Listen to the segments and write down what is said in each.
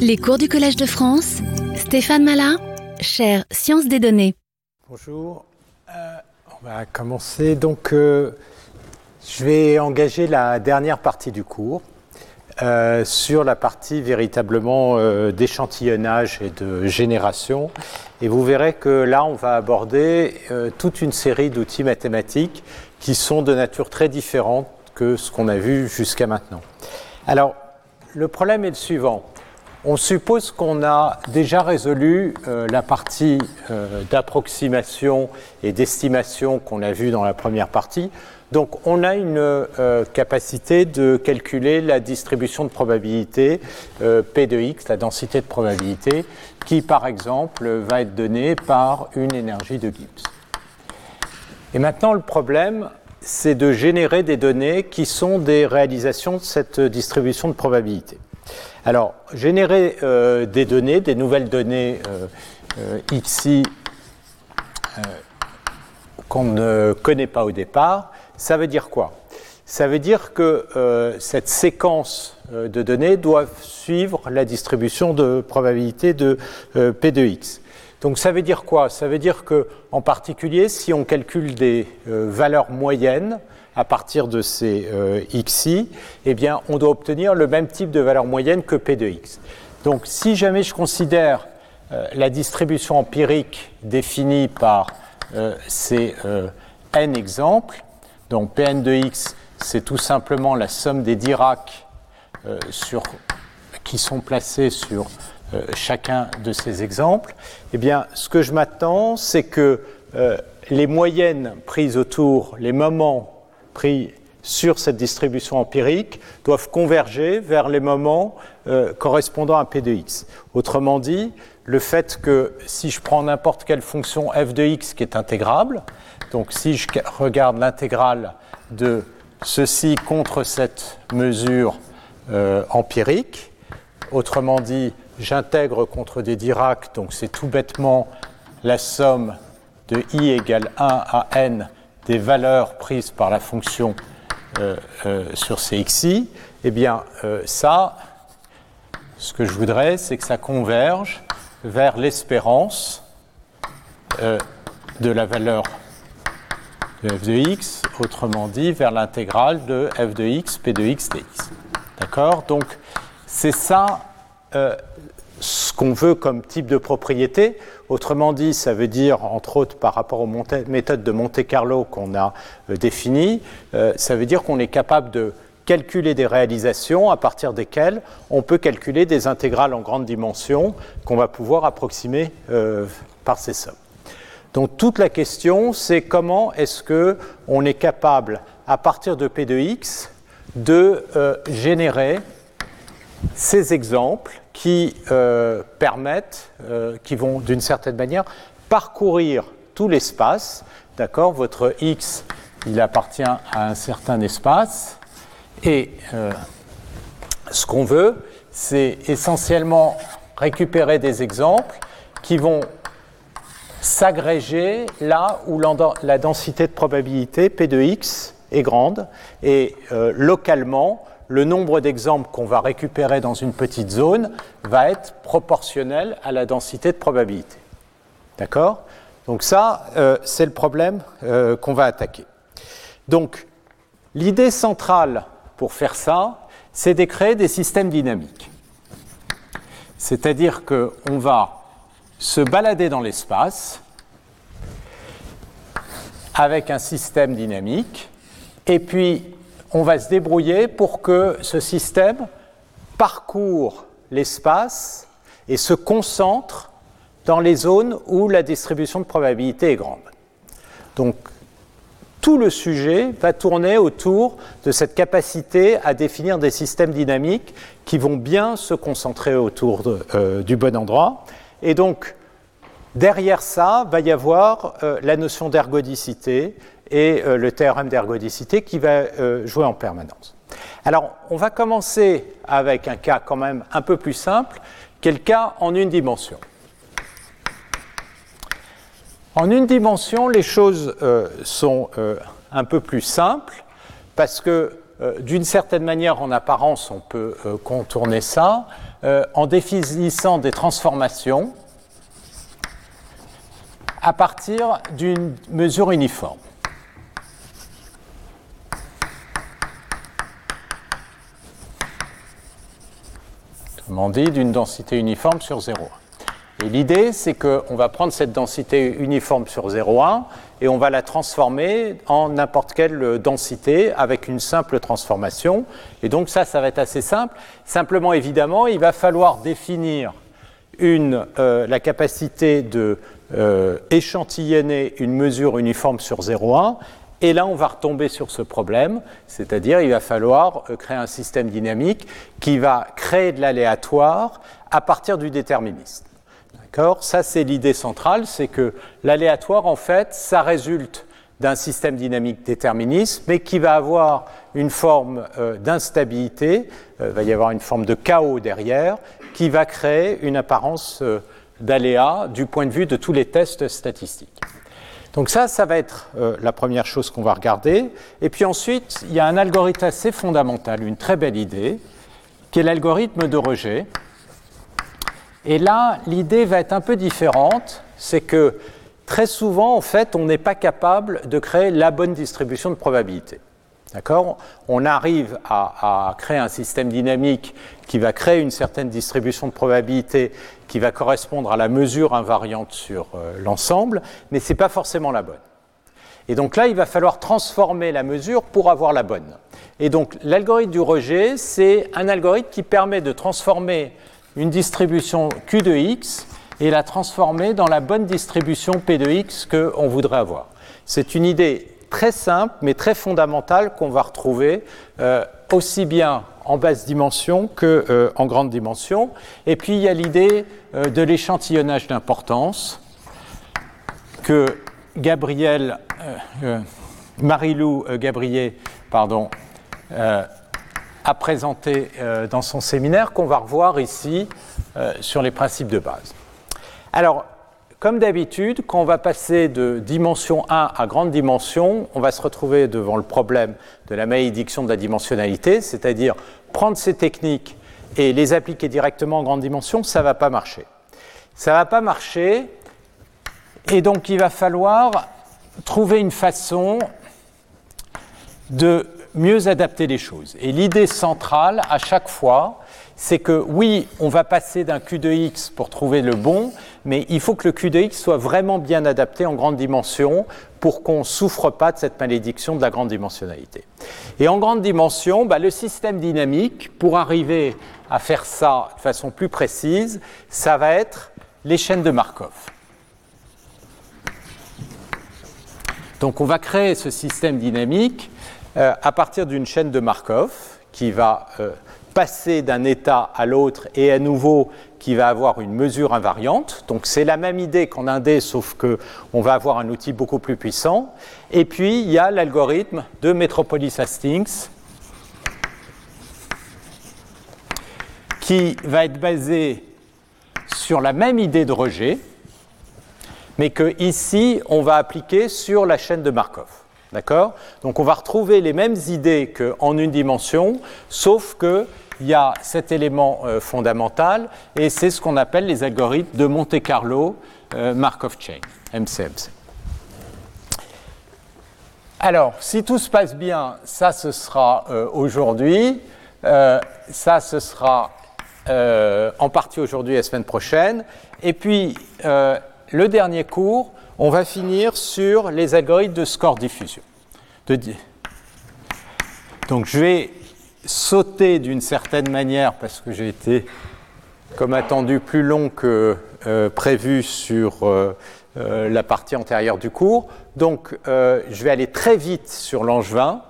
Les cours du Collège de France, Stéphane Malin, chaire Sciences des données. Bonjour, Euh, on va commencer. Donc, euh, je vais engager la dernière partie du cours euh, sur la partie véritablement d'échantillonnage et de génération. Et vous verrez que là, on va aborder toute une série d'outils mathématiques qui sont de nature très différente que ce qu'on a vu jusqu'à maintenant. Alors, le problème est le suivant. On suppose qu'on a déjà résolu euh, la partie euh, d'approximation et d'estimation qu'on a vue dans la première partie. Donc on a une euh, capacité de calculer la distribution de probabilité P de x, la densité de probabilité, qui par exemple va être donnée par une énergie de Gibbs. Et maintenant le problème, c'est de générer des données qui sont des réalisations de cette distribution de probabilité. Alors, générer euh, des données, des nouvelles données euh, euh, euh, qu'on ne connaît pas au départ, ça veut dire quoi? Ça veut dire que cette séquence de données doit suivre la distribution de probabilité de P de X. Donc ça veut dire quoi? Ça veut dire que, en particulier, si on calcule des valeurs moyennes à partir de ces euh, xi, eh on doit obtenir le même type de valeur moyenne que p de x. Donc, si jamais je considère euh, la distribution empirique définie par euh, ces euh, n exemples, donc pn de x, c'est tout simplement la somme des Dirac sur, qui sont placés sur chacun de ces exemples, eh bien, ce que je m'attends, c'est que les moyennes prises autour, les moments sur cette distribution empirique, doivent converger vers les moments euh, correspondant à P de x. Autrement dit, le fait que si je prends n'importe quelle fonction f de x qui est intégrable, donc si je regarde l'intégrale de ceci contre cette mesure euh, empirique, autrement dit, j'intègre contre des Dirac, donc c'est tout bêtement la somme de i égale 1 à n des valeurs prises par la fonction euh, euh, sur ces xi, eh bien euh, ça, ce que je voudrais, c'est que ça converge vers l'espérance euh, de la valeur de f de x, autrement dit vers l'intégrale de f de x, p de x dx. D'accord? Donc c'est ça euh, ce qu'on veut comme type de propriété. Autrement dit, ça veut dire, entre autres par rapport aux méthodes de Monte-Carlo qu'on a euh, définies, euh, ça veut dire qu'on est capable de calculer des réalisations à partir desquelles on peut calculer des intégrales en grande dimension qu'on va pouvoir approximer euh, par ces sommes. Donc toute la question, c'est comment est-ce que on est capable, à partir de P de x, de générer ces exemples qui euh, permettent, euh, qui vont d'une certaine manière parcourir tout l'espace. D'accord? Votre x, il appartient à un certain espace. Et euh, ce qu'on veut, c'est essentiellement récupérer des exemples qui vont s'agréger là où la densité de probabilité P de x est grande et localement le nombre d'exemples qu'on va récupérer dans une petite zone va être proportionnel à la densité de probabilité. D'accord? Donc ça, euh, c'est le problème euh, qu'on va attaquer. Donc l'idée centrale pour faire ça, c'est de créer des systèmes dynamiques. C'est-à-dire qu'on va se balader dans l'espace avec un système dynamique et puis on va se débrouiller pour que ce système parcourt l'espace et se concentre dans les zones où la distribution de probabilité est grande. Donc tout le sujet va tourner autour de cette capacité à définir des systèmes dynamiques qui vont bien se concentrer autour euh, du bon endroit. Et donc, derrière ça, va y avoir euh, la notion d'ergodicité et euh, le théorème d'ergodicité qui va euh, jouer en permanence. Alors, on va commencer avec un cas quand même un peu plus simple, qui est le cas en une dimension. En une dimension, les choses euh, sont un peu plus simples parce que d'une certaine manière, en apparence, on peut contourner ça. en définissant des transformations à partir d'une mesure uniforme. Dit, d'une densité uniforme sur 0,1. Et l'idée, c'est qu'on va prendre cette densité uniforme sur 0,1 et on va la transformer en n'importe quelle densité avec une simple transformation. Et donc ça, ça va être assez simple. Simplement, évidemment, il va falloir définir une, euh, la capacité de euh, échantillonner une mesure uniforme sur 0,1. Et là, on va retomber sur ce problème, c'est-à-dire il va falloir euh, créer un système dynamique qui va créer de l'aléatoire à partir du déterminisme. Ça, c'est l'idée centrale, c'est que l'aléatoire, en fait, ça résulte d'un système dynamique déterministe, mais qui va avoir une forme euh, d'instabilité, il euh, va y avoir une forme de chaos derrière, qui va créer une apparence d'aléa du point de vue de tous les tests statistiques. Donc ça, ça va être la première chose qu'on va regarder. Et puis ensuite, il y a un algorithme assez fondamental, une très belle idée, qui est l'algorithme de rejet. Et là, l'idée va être un peu différente, c'est que très souvent, en fait, on n'est pas capable de créer la bonne distribution de probabilité. D'accord On arrive à, créer un système dynamique qui va créer une certaine distribution de probabilité qui va correspondre à la mesure invariante sur euh, l'ensemble, mais ce n'est pas forcément la bonne. Et donc là, il va falloir transformer la mesure pour avoir la bonne. Et donc l'algorithme du rejet, c'est un algorithme qui permet de transformer une distribution Q de x et la transformer dans la bonne distribution P de x qu'on voudrait avoir. C'est une idée très simple mais très fondamentale qu'on va retrouver euh, aussi bien en basse dimension qu'en euh, grande dimension. Et puis il y a l'idée euh, de l'échantillonnage d'importance que Gabriel, Marilou Gabriel, pardon, a présenté dans son séminaire qu'on va revoir ici sur les principes de base. Alors, comme d'habitude, quand on va passer de dimension 1 à grande dimension, on va se retrouver devant le problème de la malédiction de la dimensionnalité, c'est-à-dire prendre ces techniques et les appliquer directement en grande dimension, ça ne va pas marcher. Ça ne va pas marcher, et donc il va falloir trouver une façon de mieux adapter les choses. Et l'idée centrale, à chaque fois, c'est que oui, on va passer d'un Q de X pour trouver le bon, mais il faut que le Q de X soit vraiment bien adapté en grande dimension pour qu'on ne souffre pas de cette malédiction de la grande dimensionnalité. Et en grande dimension, bah, le système dynamique, pour arriver à faire ça de façon plus précise, ça va être les chaînes de Markov. Donc on va créer ce système dynamique euh, à partir d'une chaîne de Markov qui va euh, passer d'un état à l'autre et à nouveau qui va avoir une mesure invariante. Donc c'est la même idée qu'en un D, sauf qu'on va avoir un outil beaucoup plus puissant. Et puis il y a l'algorithme de Metropolis Hastings qui va être basé sur la même idée de rejet, mais que ici on va appliquer sur la chaîne de Markov. D'accord? Donc on va retrouver les mêmes idées qu'en une dimension, sauf qu'il y a cet élément euh, fondamental, et c'est ce qu'on appelle les algorithmes de Monte Carlo euh, Markov Chain, MCMC. Alors, si tout se passe bien, ça ce sera euh, aujourd'hui, ça ce sera en partie aujourd'hui et la semaine prochaine, et puis le dernier cours, on va finir sur les algorithmes de score diffusion. Donc je vais sauter d'une certaine manière parce que j'ai été, comme attendu, plus long que euh, prévu sur euh, euh, la partie antérieure du cours. Donc je vais aller très vite sur l'angevin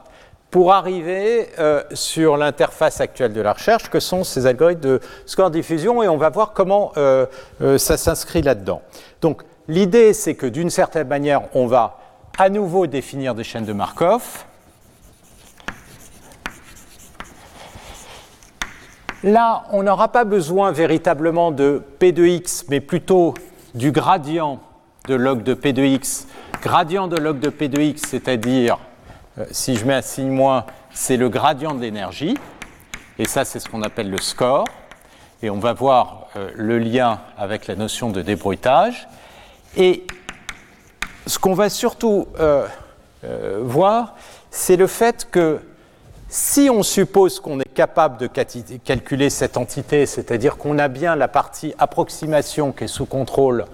pour arriver sur l'interface actuelle de la recherche, que sont ces algorithmes de score diffusion, et on va voir comment ça s'inscrit là-dedans. Donc L'idée, c'est que d'une certaine manière, on va à nouveau définir des chaînes de Markov. Là, on n'aura pas besoin véritablement de P de x, mais plutôt du gradient de log de P de x. Gradient de log de P de x, c'est-à-dire, euh, si je mets un signe moins, c'est le gradient de l'énergie. Et ça, c'est ce qu'on appelle le score. et on va voir le lien avec la notion de débruitage. Et ce qu'on va surtout voir, c'est le fait que si on suppose qu'on est capable de calculer cette entité, c'est-à-dire qu'on a bien la partie approximation qui est sous contrôle,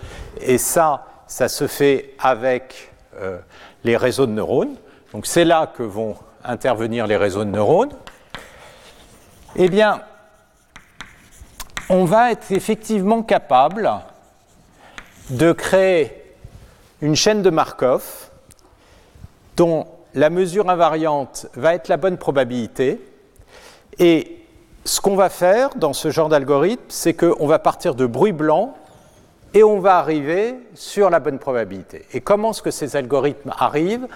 et ça, ça se fait avec euh, les réseaux de neurones, donc c'est là que vont intervenir les réseaux de neurones, eh bien, on va être effectivement capable de créer une chaîne de Markov dont la mesure invariante va être la bonne probabilité. Et ce qu'on va faire dans ce genre d'algorithme, c'est qu'on va partir de bruit blanc et on va arriver sur la bonne probabilité. Et comment est-ce que ces algorithmes arrivent?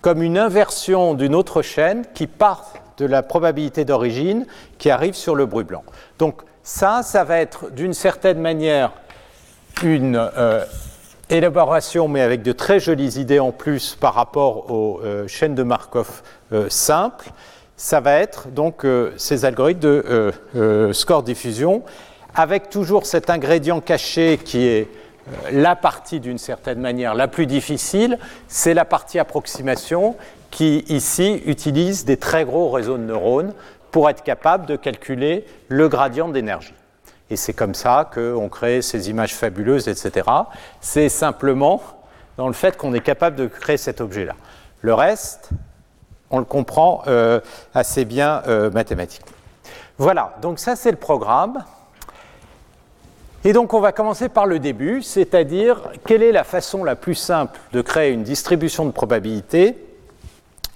Comme une inversion d'une autre chaîne qui part de la probabilité d'origine qui arrive sur le bruit blanc. Donc ça, ça va être d'une certaine manière une euh, élaboration, mais avec de très jolies idées en plus par rapport aux euh, chaînes de Markov euh, simples, ça va être donc euh, ces algorithmes de score diffusion, avec toujours cet ingrédient caché qui est la partie d'une certaine manière la plus difficile, c'est la partie approximation qui ici utilise des très gros réseaux de neurones pour être capable de calculer le gradient d'énergie. Et c'est comme ça qu'on crée ces images fabuleuses, etc. C'est simplement dans le fait qu'on est capable de créer cet objet-là. Le reste, on le comprend euh, assez bien euh, mathématiquement. Voilà, donc ça c'est le programme. Et donc on va commencer par le début, c'est-à-dire quelle est la façon la plus simple de créer une distribution de probabilité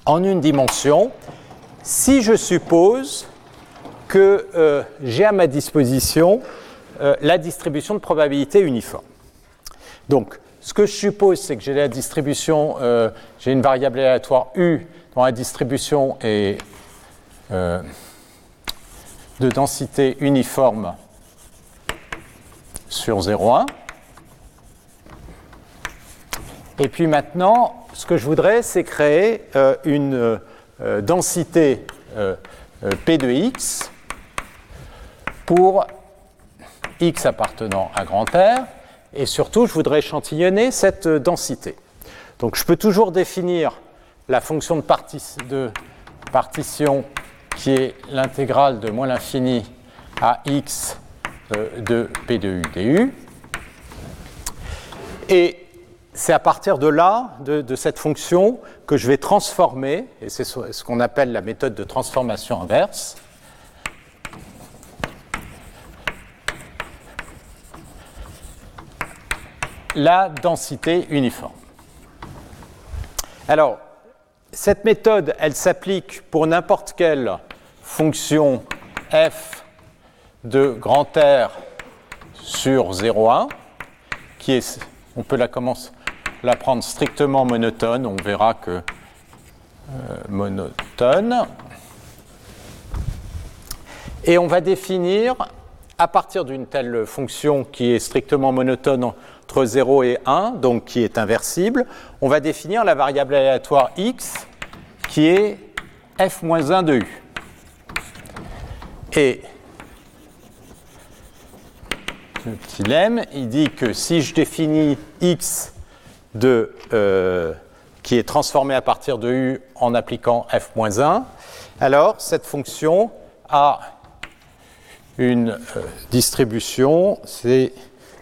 en une dimension? Si je suppose que euh, j'ai à ma disposition euh, la distribution de probabilité uniforme. Donc, ce que je suppose, c'est que j'ai la distribution, euh, j'ai une variable aléatoire U dont la distribution est de densité uniforme sur 0,1. Et puis maintenant, ce que je voudrais, c'est créer une densité P de x pour x appartenant à grand R, et surtout, je voudrais échantillonner cette densité. Donc, je peux toujours définir la fonction de, partition qui est l'intégrale de moins l'infini à x euh, de P de U du. Et c'est à partir de là, de, cette fonction, que je vais transformer, et c'est ce qu'on appelle la méthode de transformation inverse, la densité uniforme. Alors, cette méthode, elle s'applique pour n'importe quelle fonction f de grand R sur 0,1, qui est, on peut la, commencer, la prendre strictement monotone, on verra que euh, monotone. Et on va définir, à partir d'une telle fonction qui est strictement monotone entre 0 et 1, donc qui est inversible, on va définir la variable aléatoire x qui est f-1 de u. Et le petit lemme, il dit que si je définis x de, euh, qui est transformé à partir de u en appliquant f-1, alors cette fonction a une euh, distribution, c'est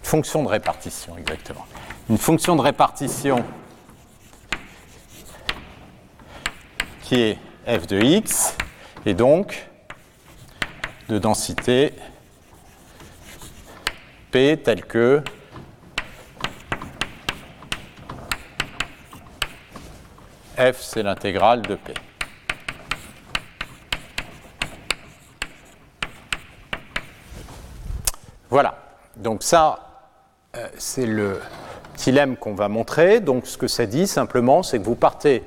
fonction de répartition, exactement. Une fonction de répartition qui est f de x, et donc de densité P telle que f c'est l'intégrale de P. Voilà, donc ça, c'est le dilemme qu'on va montrer. Donc ce que ça dit simplement, c'est que vous partez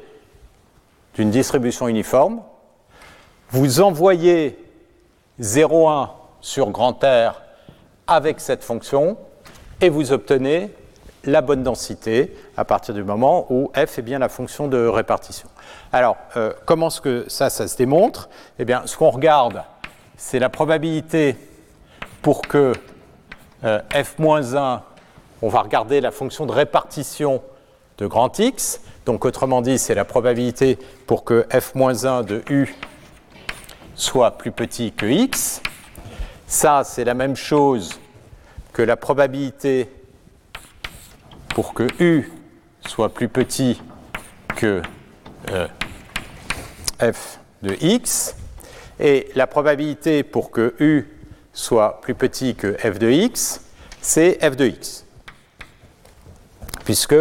d'une distribution uniforme, vous envoyez 0,1 sur grand R avec cette fonction, et vous obtenez la bonne densité à partir du moment où f est bien la fonction de répartition. Alors, euh, comment ça se démontre? Eh bien, ce qu'on regarde, c'est la probabilité pour que euh, f-1, on va regarder la fonction de répartition de grand X. Donc autrement dit, c'est la probabilité pour que f-1 de U soit plus petit que X. Ça, c'est la même chose que la probabilité pour que U soit plus petit que euh, f de x, et la probabilité pour que u soit plus petit que f de x, c'est f de x, puisque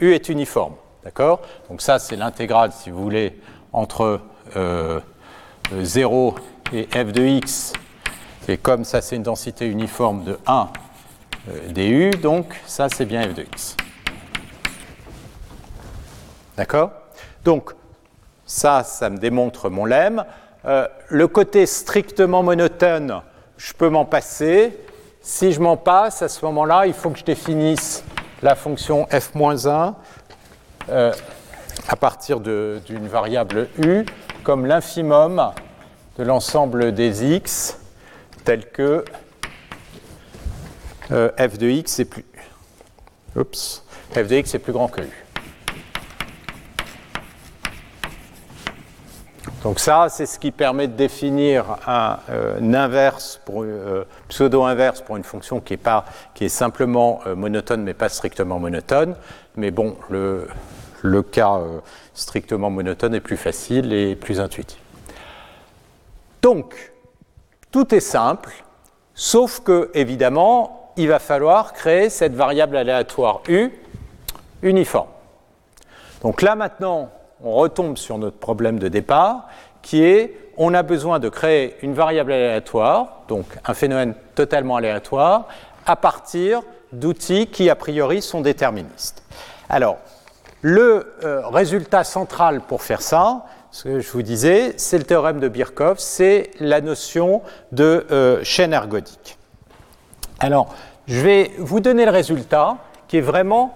u est uniforme. D'accord? Donc ça, c'est l'intégrale, si vous voulez, entre 0 euh, et f de x. Et comme ça, c'est une densité uniforme de 1 euh, du, donc ça, c'est bien f de x. D'accord? Donc, ça, ça me démontre mon lemme. Euh, le côté strictement monotone, je peux m'en passer. Si je m'en passe, à ce moment-là, il faut que je définisse la fonction f-1 euh, à partir d'une variable u comme l'infimum de l'ensemble des x tel que euh, f de x est plus f de x est plus grand que u. Donc ça, c'est ce qui permet de définir un, euh, euh, pseudo-inverse pour une fonction qui est, pas, qui est simplement euh, monotone mais pas strictement monotone. Mais bon, le, le cas strictement monotone est plus facile et plus intuitif. Donc, tout est simple, sauf que, évidemment, il va falloir créer cette variable aléatoire U uniforme. Donc là, maintenant, on retombe sur notre problème de départ, qui est on a besoin de créer une variable aléatoire, donc un phénomène totalement aléatoire, à partir d'outils qui, a priori, sont déterministes. Alors, le euh, résultat central pour faire ça, ce que je vous disais, c'est le théorème de Birkhoff, c'est la notion de euh, chaîne ergodique. Alors, je vais vous donner le résultat qui est vraiment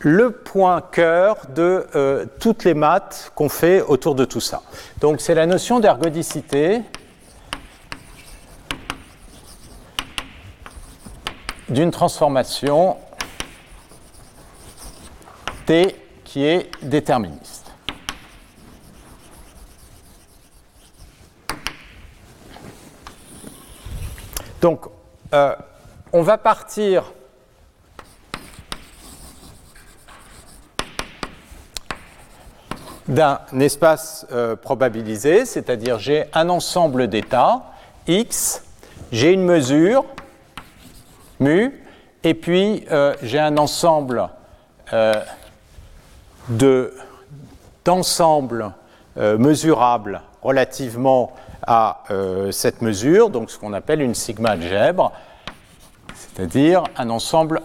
le point cœur de euh, toutes les maths qu'on fait autour de tout ça. Donc c'est la notion d'ergodicité d'une transformation T qui est déterministe. Donc, euh, on va partir d'un espace euh, probabilisé, c'est-à-dire j'ai un ensemble d'états, x, j'ai une mesure, mu, et puis euh, j'ai un ensemble euh, d'ensembles mesurables relativement à cette mesure, donc ce qu'on appelle une sigma algèbre, c'est-à-dire un ensemble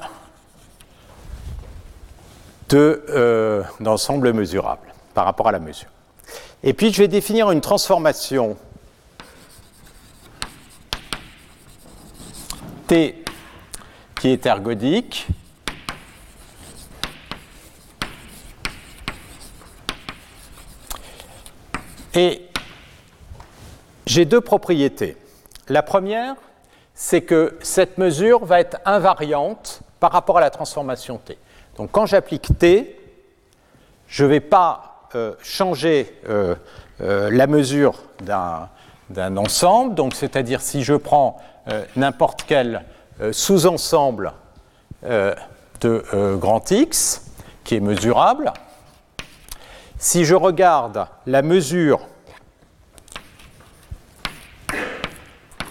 d'ensembles mesurables par rapport à la mesure. Et puis je vais définir une transformation T qui est ergodique. Et j'ai deux propriétés. La première, c'est que cette mesure va être invariante par rapport à la transformation T. Donc quand j'applique T, je ne vais pas euh, changer euh, euh, la mesure d'un ensemble, donc c'est-à-dire si je prends n'importe quel sous-ensemble de grand X qui est mesurable, si je regarde la mesure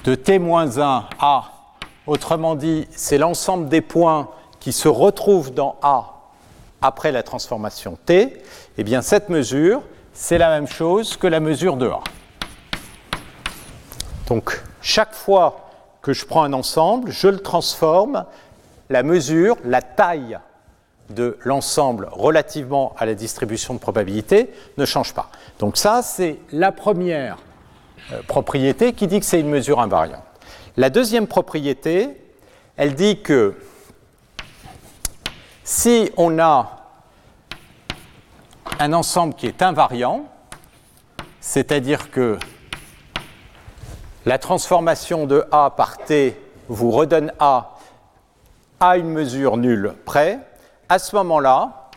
de t-1 A, autrement dit, c'est l'ensemble des points qui se retrouvent dans A après la transformation t, eh bien cette mesure, c'est la même chose que la mesure de A. Donc chaque fois que je prends un ensemble, je le transforme, la mesure, la taille de l'ensemble relativement à la distribution de probabilité ne change pas. Donc ça, c'est la première euh, propriété qui dit que c'est une mesure invariante. La deuxième propriété, elle dit que si on a un ensemble qui est invariant, c'est-à-dire que la transformation de A par T vous redonne A à une mesure nulle près, à ce moment-là,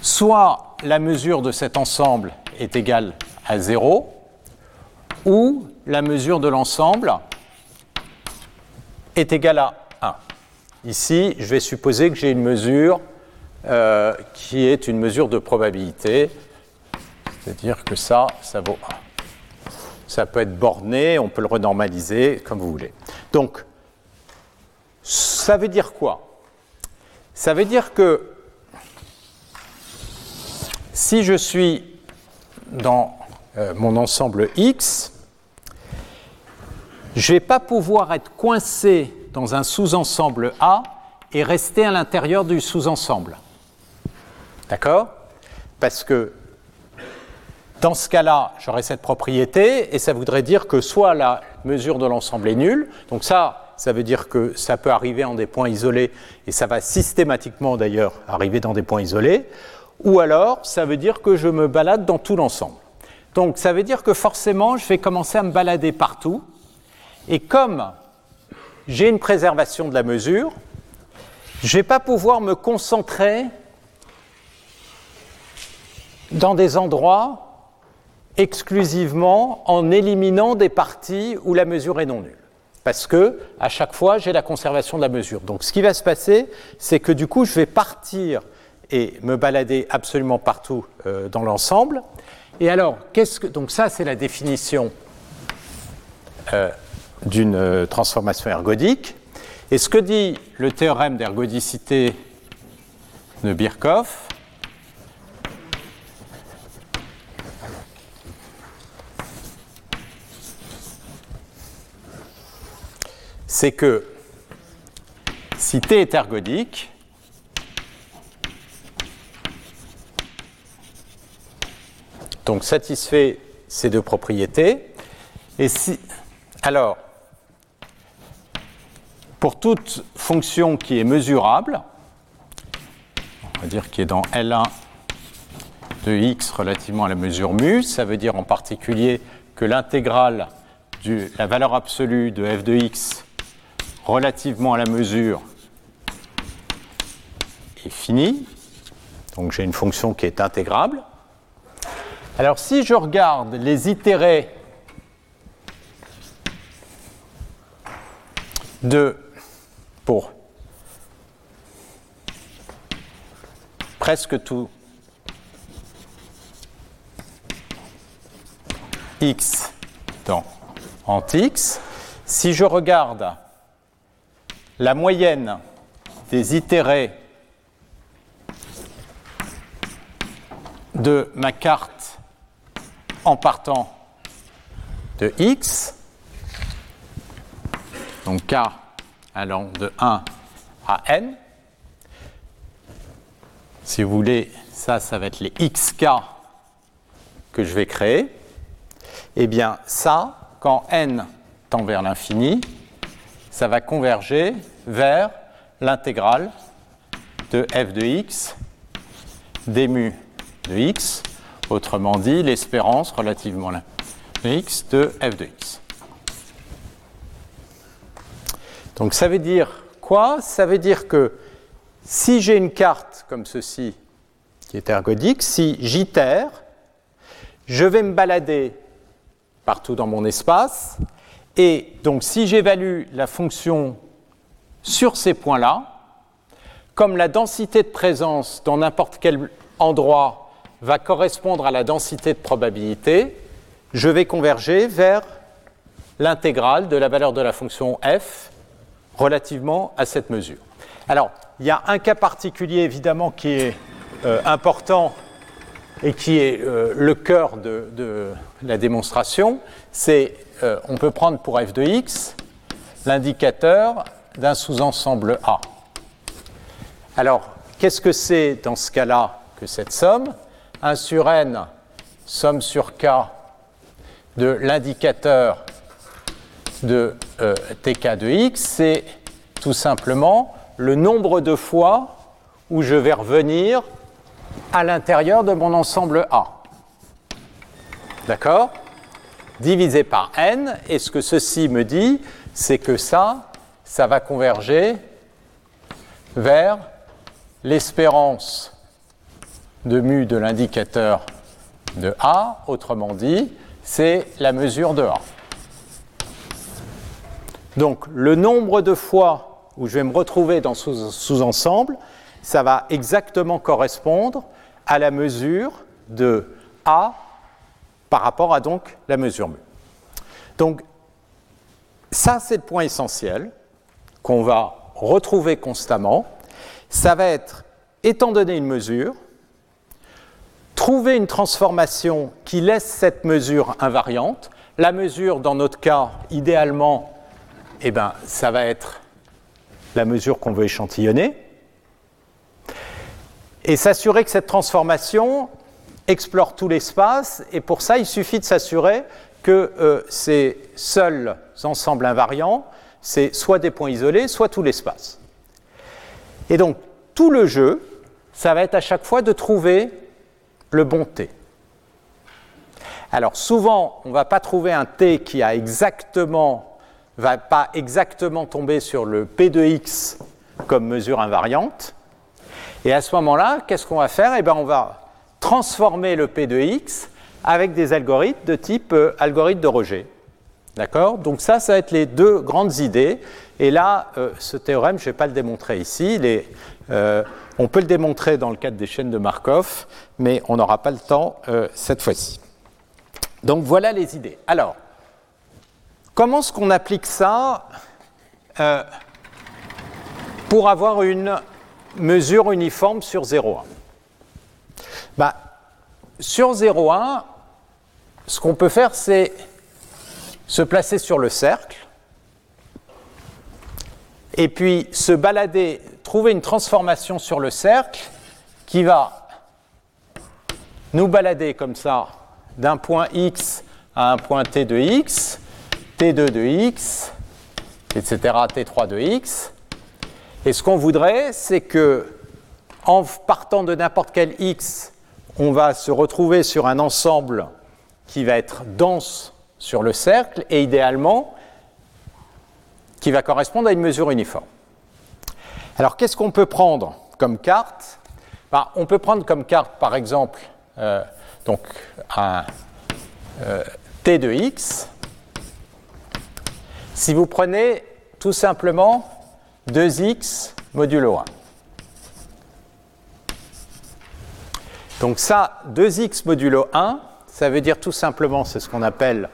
soit la mesure de cet ensemble est égale à 0, ou la mesure de l'ensemble est égale à 1. Ici, je vais supposer que j'ai une mesure euh, qui est une mesure de probabilité, c'est-à-dire que ça, ça vaut 1. Ça peut être borné, on peut le renormaliser comme vous voulez. Donc, ça veut dire quoi? Ça veut dire que si je suis dans euh, mon ensemble X, je ne vais pas pouvoir être coincé dans un sous-ensemble A et rester à l'intérieur du sous-ensemble. D'accord? Parce que dans ce cas-là, j'aurai cette propriété et ça voudrait dire que soit la mesure de l'ensemble est nulle, donc ça, ça veut dire que ça peut arriver en des points isolés et ça va systématiquement d'ailleurs arriver dans des points isolés, ou alors ça veut dire que je me balade dans tout l'ensemble. Donc ça veut dire que forcément je vais commencer à me balader partout et comme j'ai une préservation de la mesure, je ne vais pas pouvoir me concentrer dans des endroits exclusivement en éliminant des parties où la mesure est non nulle. Parce que à chaque fois, j'ai la conservation de la mesure. Donc ce qui va se passer, c'est que du coup, je vais partir et me balader absolument partout euh, dans l'ensemble. Et alors, qu'est-ce que donc ça, c'est la définition euh, d'une euh, transformation ergodique. Et ce que dit le théorème d'ergodicité de Birkhoff, c'est que si T est ergodique, donc satisfait ces deux propriétés, et si alors pour toute fonction qui est mesurable, on va dire qui est dans L1 de x relativement à la mesure mu, ça veut dire en particulier que l'intégrale de la valeur absolue de f de x relativement à la mesure est fini. Donc j'ai une fonction qui est intégrable. Alors si je regarde les itérés de pour presque tout x dans x, si je regarde la moyenne des itérés de ma carte en partant de x, donc k allant de 1 à n. Si vous voulez, ça, ça va être les xk que je vais créer. Eh bien, ça, quand n tend vers l'infini, ça va converger vers l'intégrale de f de x d de x, autrement dit l'espérance relativement à x de f de x. Donc ça veut dire quoi? Ça veut dire que si j'ai une carte comme ceci qui est ergodique, si j'itère, je vais me balader partout dans mon espace et donc si j'évalue la fonction sur ces points-là, comme la densité de présence dans n'importe quel endroit va correspondre à la densité de probabilité, je vais converger vers l'intégrale de la valeur de la fonction f relativement à cette mesure. Alors, il y a un cas particulier évidemment qui est euh, important et qui est euh, le cœur de la démonstration, c'est euh, on peut prendre pour f de x l'indicateur d'un sous-ensemble A. Alors, qu'est-ce que c'est dans ce cas-là que cette somme? 1 sur n, somme sur k de l'indicateur de euh, tk de x, c'est tout simplement le nombre de fois où je vais revenir à l'intérieur de mon ensemble A. D'accord? Divisé par n, et ce que ceci me dit, c'est que ça, ça va converger vers l'espérance de mu de l'indicateur de A, autrement dit, c'est la mesure de A. Donc le nombre de fois où je vais me retrouver dans ce sous-ensemble, ça va exactement correspondre à la mesure de A par rapport à donc la mesure mu. Donc ça c'est le point essentiel qu'on va retrouver constamment. Ça va être, étant donné une mesure, trouver une transformation qui laisse cette mesure invariante. La mesure, dans notre cas, idéalement, eh ben, ça va être la mesure qu'on veut échantillonner. Et s'assurer que cette transformation explore tout l'espace. Et pour ça, il suffit de s'assurer que euh, ces seuls ensembles invariants, c'est soit des points isolés, soit tout l'espace. Et donc, tout le jeu, ça va être à chaque fois de trouver le bon t. Alors souvent, on ne va pas trouver un t qui a exactement, va pas exactement tomber sur le p de x comme mesure invariante. Et à ce moment-là, qu'est-ce qu'on va faire? Eh bien, on va transformer le p de x avec des algorithmes de type euh, algorithme de rejet. D'accord? Donc ça, ça va être les deux grandes idées. Et là, euh, ce théorème, je ne vais pas le démontrer ici. Euh, on peut le démontrer dans le cadre des chaînes de Markov, mais on n'aura pas le temps cette fois-ci. Donc voilà les idées. Alors, comment est-ce qu'on applique ça pour avoir une mesure uniforme sur 0,1 bah, Sur 0,1, ce qu'on peut faire, c'est se placer sur le cercle, et puis se balader, trouver une transformation sur le cercle qui va nous balader comme ça d'un point x à un point t de x, t2 de x, etc., t3 de x. Et ce qu'on voudrait, c'est que en partant de n'importe quel x, on va se retrouver sur un ensemble qui va être dense sur le cercle et idéalement qui va correspondre à une mesure uniforme. Alors qu'est-ce qu'on peut prendre comme carte? Ben, On peut prendre comme carte par exemple euh, donc un euh, t de x. Si vous prenez tout simplement 2x modulo 1. Donc ça, 2x modulo 1, ça veut dire tout simplement, c'est ce qu'on appelle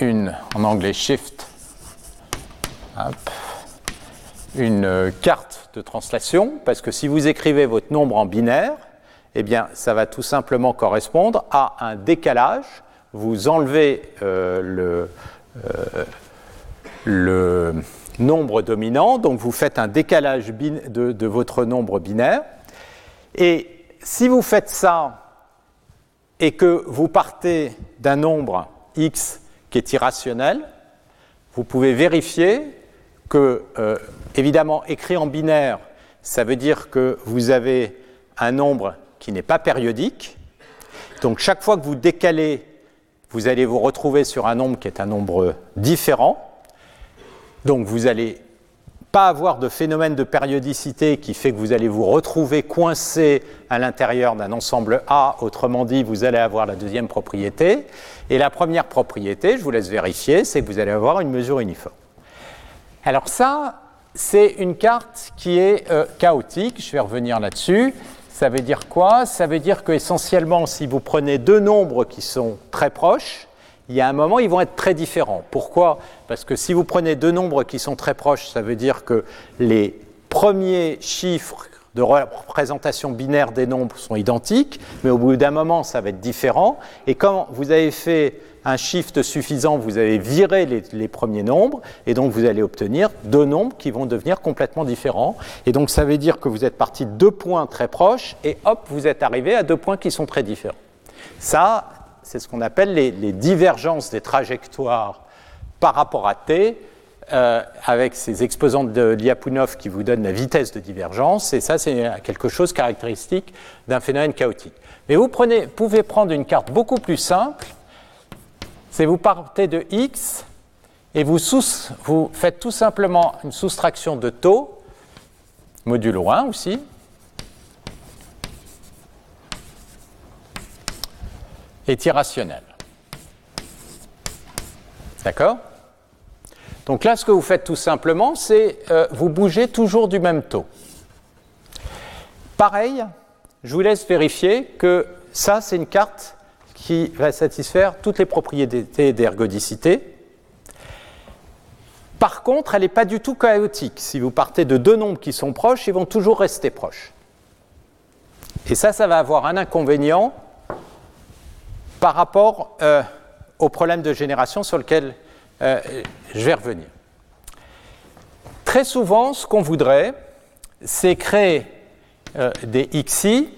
une, en anglais shift, une carte de translation, parce que si vous écrivez votre nombre en binaire, eh bien, ça va tout simplement correspondre à un décalage. Vous enlevez euh, le, euh, le, nombre dominant, donc vous faites un décalage de votre nombre binaire. Et si vous faites ça et que vous partez d'un nombre x qui est irrationnel, vous pouvez vérifier que, euh, évidemment, écrit en binaire, ça veut dire que vous avez un nombre qui n'est pas périodique. Donc chaque fois que vous décalez, vous allez vous retrouver sur un nombre qui est un nombre différent. Donc vous allez pas avoir de phénomène de périodicité qui fait que vous allez vous retrouver coincé à l'intérieur d'un ensemble A, autrement dit, vous allez avoir la deuxième propriété. Et la première propriété, je vous laisse vérifier, c'est que vous allez avoir une mesure uniforme. Alors ça, c'est une carte qui est euh, chaotique, je vais revenir là-dessus. Ça veut dire quoi? Ça veut dire que essentiellement, si vous prenez deux nombres qui sont très proches, il y a un moment, ils vont être très différents. Pourquoi? Parce que si vous prenez deux nombres qui sont très proches, ça veut dire que les premiers chiffres de représentation binaire des nombres sont identiques, mais au bout d'un moment, ça va être différent. Et quand vous avez fait un shift suffisant, vous avez viré les, premiers nombres, et donc vous allez obtenir deux nombres qui vont devenir complètement différents. Et donc ça veut dire que vous êtes parti de deux points très proches, et hop, vous êtes arrivé à deux points qui sont très différents. Ça, c'est ce qu'on appelle les, divergences des trajectoires par rapport à t, euh, avec ces exposants de Lyapunov qui vous donnent la vitesse de divergence, et ça c'est quelque chose caractéristique d'un phénomène chaotique. Mais vous pouvez prendre une carte beaucoup plus simple, c'est vous partez de x et vous, faites tout simplement une soustraction de taux, modulo 1 aussi, est irrationnel. D'accord? Donc là, ce que vous faites tout simplement, c'est euh, vous bougez toujours du même taux. Pareil, je vous laisse vérifier que ça, c'est une carte qui va satisfaire toutes les propriétés d'ergodicité. Par contre, elle n'est pas du tout chaotique. Si vous partez de deux nombres qui sont proches, ils vont toujours rester proches. Et ça, ça va avoir un inconvénient par rapport euh, au problème de génération sur lequel euh, je vais revenir. Très souvent, ce qu'on voudrait, c'est créer euh, des xi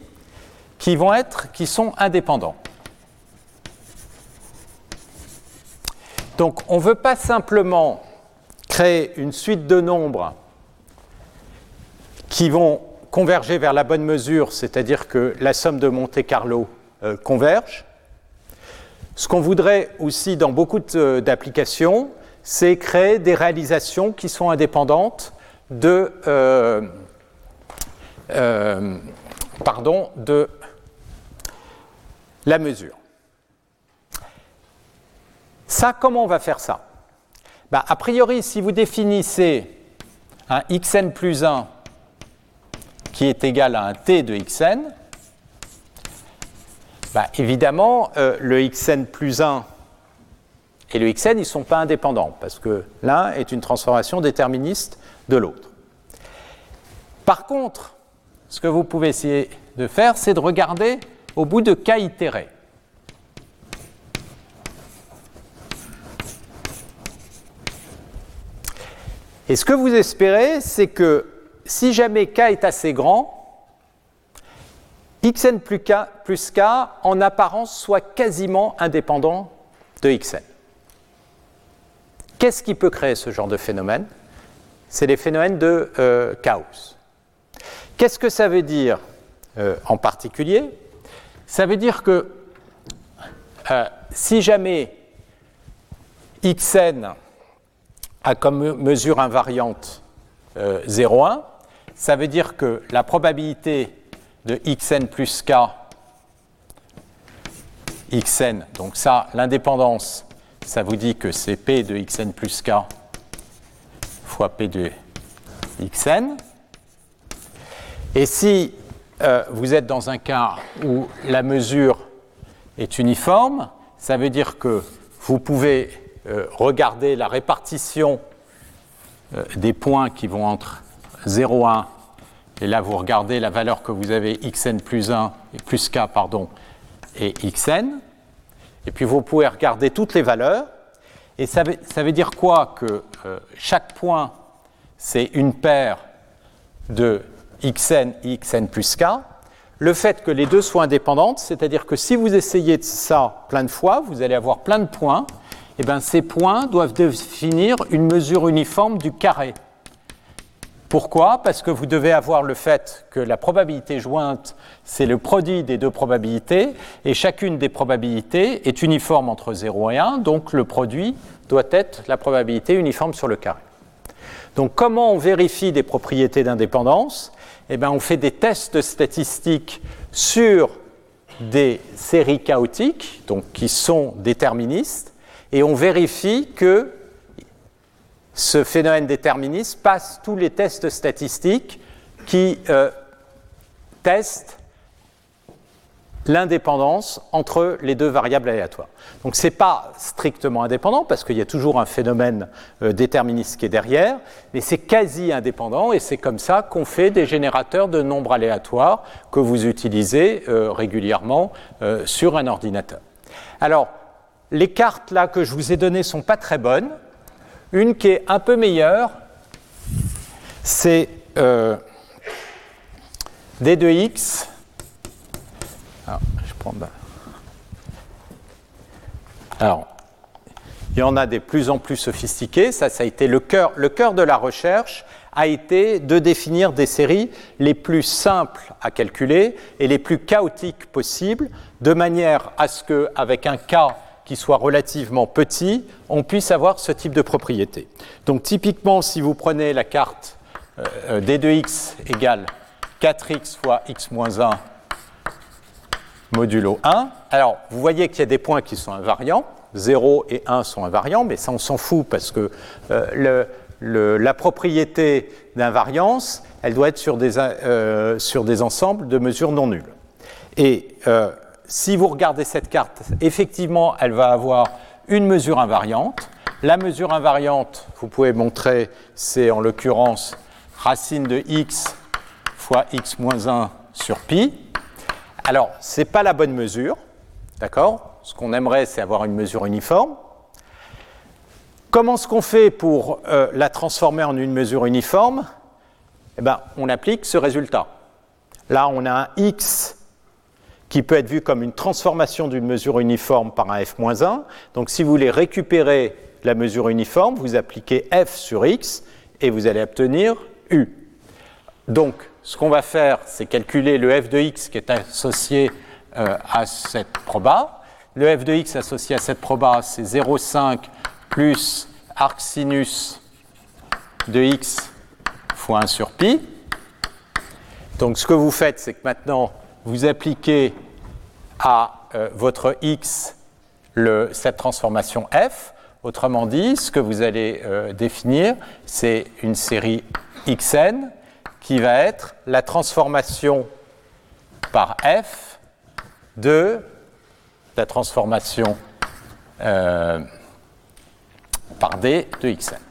qui vont être, qui sont indépendants. Donc, on ne veut pas simplement créer une suite de nombres qui vont converger vers la bonne mesure, c'est-à-dire que la somme de Monte Carlo converge. Ce qu'on voudrait aussi dans beaucoup d'applications, c'est créer des réalisations qui sont indépendantes de, euh, euh, la mesure. Ça, comment on va faire ça? Bah, A priori, si vous définissez un xn plus 1 qui est égal à un t de xn, bah, évidemment, euh, le xn plus 1 et le xn, ils ne sont pas indépendants, parce que l'un est une transformation déterministe de l'autre. Par contre, ce que vous pouvez essayer de faire, c'est de regarder au bout de k itérés. Et ce que vous espérez, c'est que si jamais k est assez grand, xn plus k, en apparence soit quasiment indépendant de xn. Qu'est-ce qui peut créer ce genre de phénomène? C'est les phénomènes de euh, chaos. Qu'est-ce que ça veut dire euh, en particulier? Ça veut dire que euh, si jamais xn a comme mesure invariante 0,1, ça veut dire que la probabilité de xn plus k xn, donc ça, l'indépendance, ça vous dit que c'est p de xn plus k fois p de xn. Et si euh, vous êtes dans un cas où la mesure est uniforme, ça veut dire que vous pouvez euh, regarder la répartition euh, des points qui vont entre 0, 1, et là vous regardez la valeur que vous avez xn plus 1 et plus k pardon, et xn, et puis vous pouvez regarder toutes les valeurs, et ça veut, dire quoi Que euh, chaque point, c'est une paire de xn et xn plus k? Le fait que les deux soient indépendantes, c'est-à-dire que si vous essayez ça plein de fois, vous allez avoir plein de points, et bien ces points doivent définir une mesure uniforme du carré. Pourquoi? Parce que vous devez avoir le fait que la probabilité jointe, c'est le produit des deux probabilités, et chacune des probabilités est uniforme entre 0 et 1, donc le produit doit être la probabilité uniforme sur le carré. Donc comment on vérifie des propriétés d'indépendance? Eh bien on fait des tests statistiques sur des séries chaotiques, donc qui sont déterministes, et on vérifie que ce phénomène déterministe passe tous les tests statistiques qui euh, testent l'indépendance entre les deux variables aléatoires. Donc ce n'est pas strictement indépendant parce qu'il y a toujours un phénomène euh, déterministe qui est derrière, mais c'est quasi indépendant et c'est comme ça qu'on fait des générateurs de nombres aléatoires que vous utilisez euh, régulièrement sur un ordinateur. Alors, les cartes là que je vous ai données sont pas très bonnes. Une qui est un peu meilleure, c'est euh, D2X. Alors, je prends Alors, il y en a des plus en plus sophistiqués. Ça, ça a été le cœur, le cœur de la recherche a été de définir des séries les plus simples à calculer et les plus chaotiques possibles, de manière à ce qu'avec un K qui soit relativement petit, on puisse avoir ce type de propriété. Donc typiquement, si vous prenez la carte euh, d de x égale 4x fois x moins 1 modulo 1, alors vous voyez qu'il y a des points qui sont invariants, 0 et 1 sont invariants, mais ça on s'en fout parce que euh, la propriété d'invariance, elle doit être sur des, euh, sur des, ensembles de mesures non nulles. Et euh, si vous regardez cette carte, effectivement, elle va avoir une mesure invariante. La mesure invariante, vous pouvez montrer, c'est en l'occurrence racine de x fois x moins 1 sur pi. Alors, ce n'est pas la bonne mesure, d'accord? Ce qu'on aimerait, c'est avoir une mesure uniforme. Comment est-ce qu'on fait pour euh, la transformer en une mesure uniforme? Eh bien, on applique ce résultat. Là, on a un x qui peut être vu comme une transformation d'une mesure uniforme par un f-1. Donc si vous voulez récupérer la mesure uniforme, vous appliquez f sur x et vous allez obtenir u. Donc ce qu'on va faire, c'est calculer le f de x qui est associé euh, à cette proba. Le f de x associé à cette proba, c'est 0,5 plus arc sinus de x fois 1 sur pi. Donc ce que vous faites, c'est que maintenant, vous appliquez à euh, votre x cette transformation f. Autrement dit, ce que vous allez euh, définir, c'est une série xn qui va être la transformation par f de la transformation euh, par d de xn.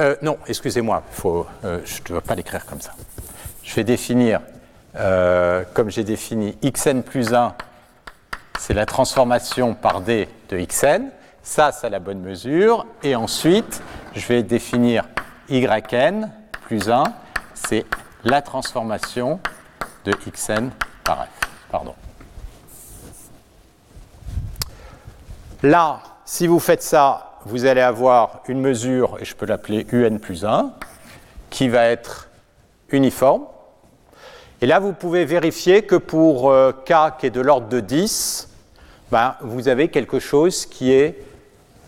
Euh, non, excusez-moi, euh, je ne dois pas l'écrire comme ça. Je vais définir, euh, comme j'ai défini xn plus 1, c'est la transformation par d de xn. Ça, c'est la bonne mesure. Et ensuite, je vais définir yn plus 1, c'est la transformation de xn par f. Pardon. Là, si vous faites ça, vous allez avoir une mesure, et je peux l'appeler un plus 1, qui va être uniforme. Et là, vous pouvez vérifier que pour euh, k qui est de l'ordre de 10, ben, vous avez quelque chose qui est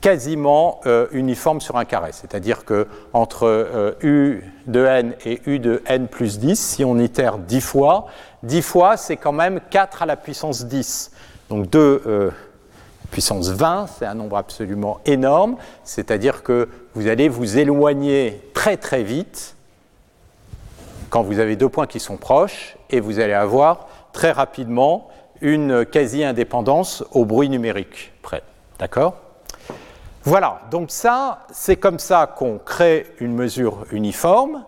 quasiment euh, uniforme sur un carré. C'est-à-dire que entre euh, u de n et u de n plus 10, si on itère 10 fois, 10 fois, c'est quand même 4 à la puissance 10. Donc 2 puissance 20, c'est un nombre absolument énorme, c'est-à-dire que vous allez vous éloigner très très vite quand vous avez deux points qui sont proches et vous allez avoir très rapidement une quasi-indépendance au bruit numérique près. D'accord? Voilà, donc ça, c'est comme ça qu'on crée une mesure uniforme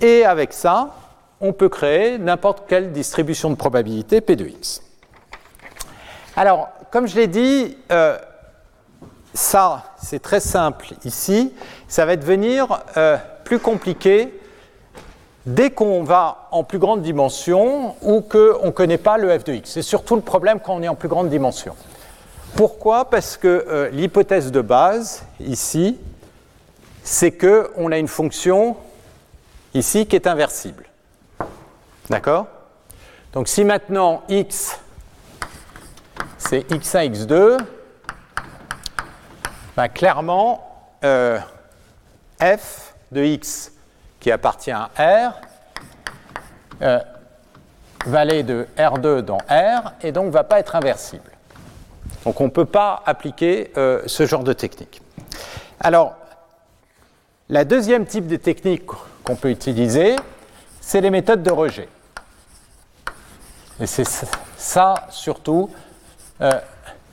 et avec ça, on peut créer n'importe quelle distribution de probabilité P de x. Alors, comme je l'ai dit, euh, ça, c'est très simple ici. Ça va devenir euh, plus compliqué dès qu'on va en plus grande dimension ou qu'on ne connaît pas le f de x. C'est surtout le problème quand on est en plus grande dimension. Pourquoi? Parce que euh, l'hypothèse de base, ici, c'est qu'on a une fonction ici qui est inversible. D'accord? Donc si maintenant x c'est x1, x2, ben, clairement, euh, f de x qui appartient à R euh, va aller de R2 dans R et donc ne va pas être inversible. Donc on ne peut pas appliquer euh, ce genre de technique. Alors, la deuxième type de technique qu'on peut utiliser, c'est les méthodes de rejet. Et c'est ça surtout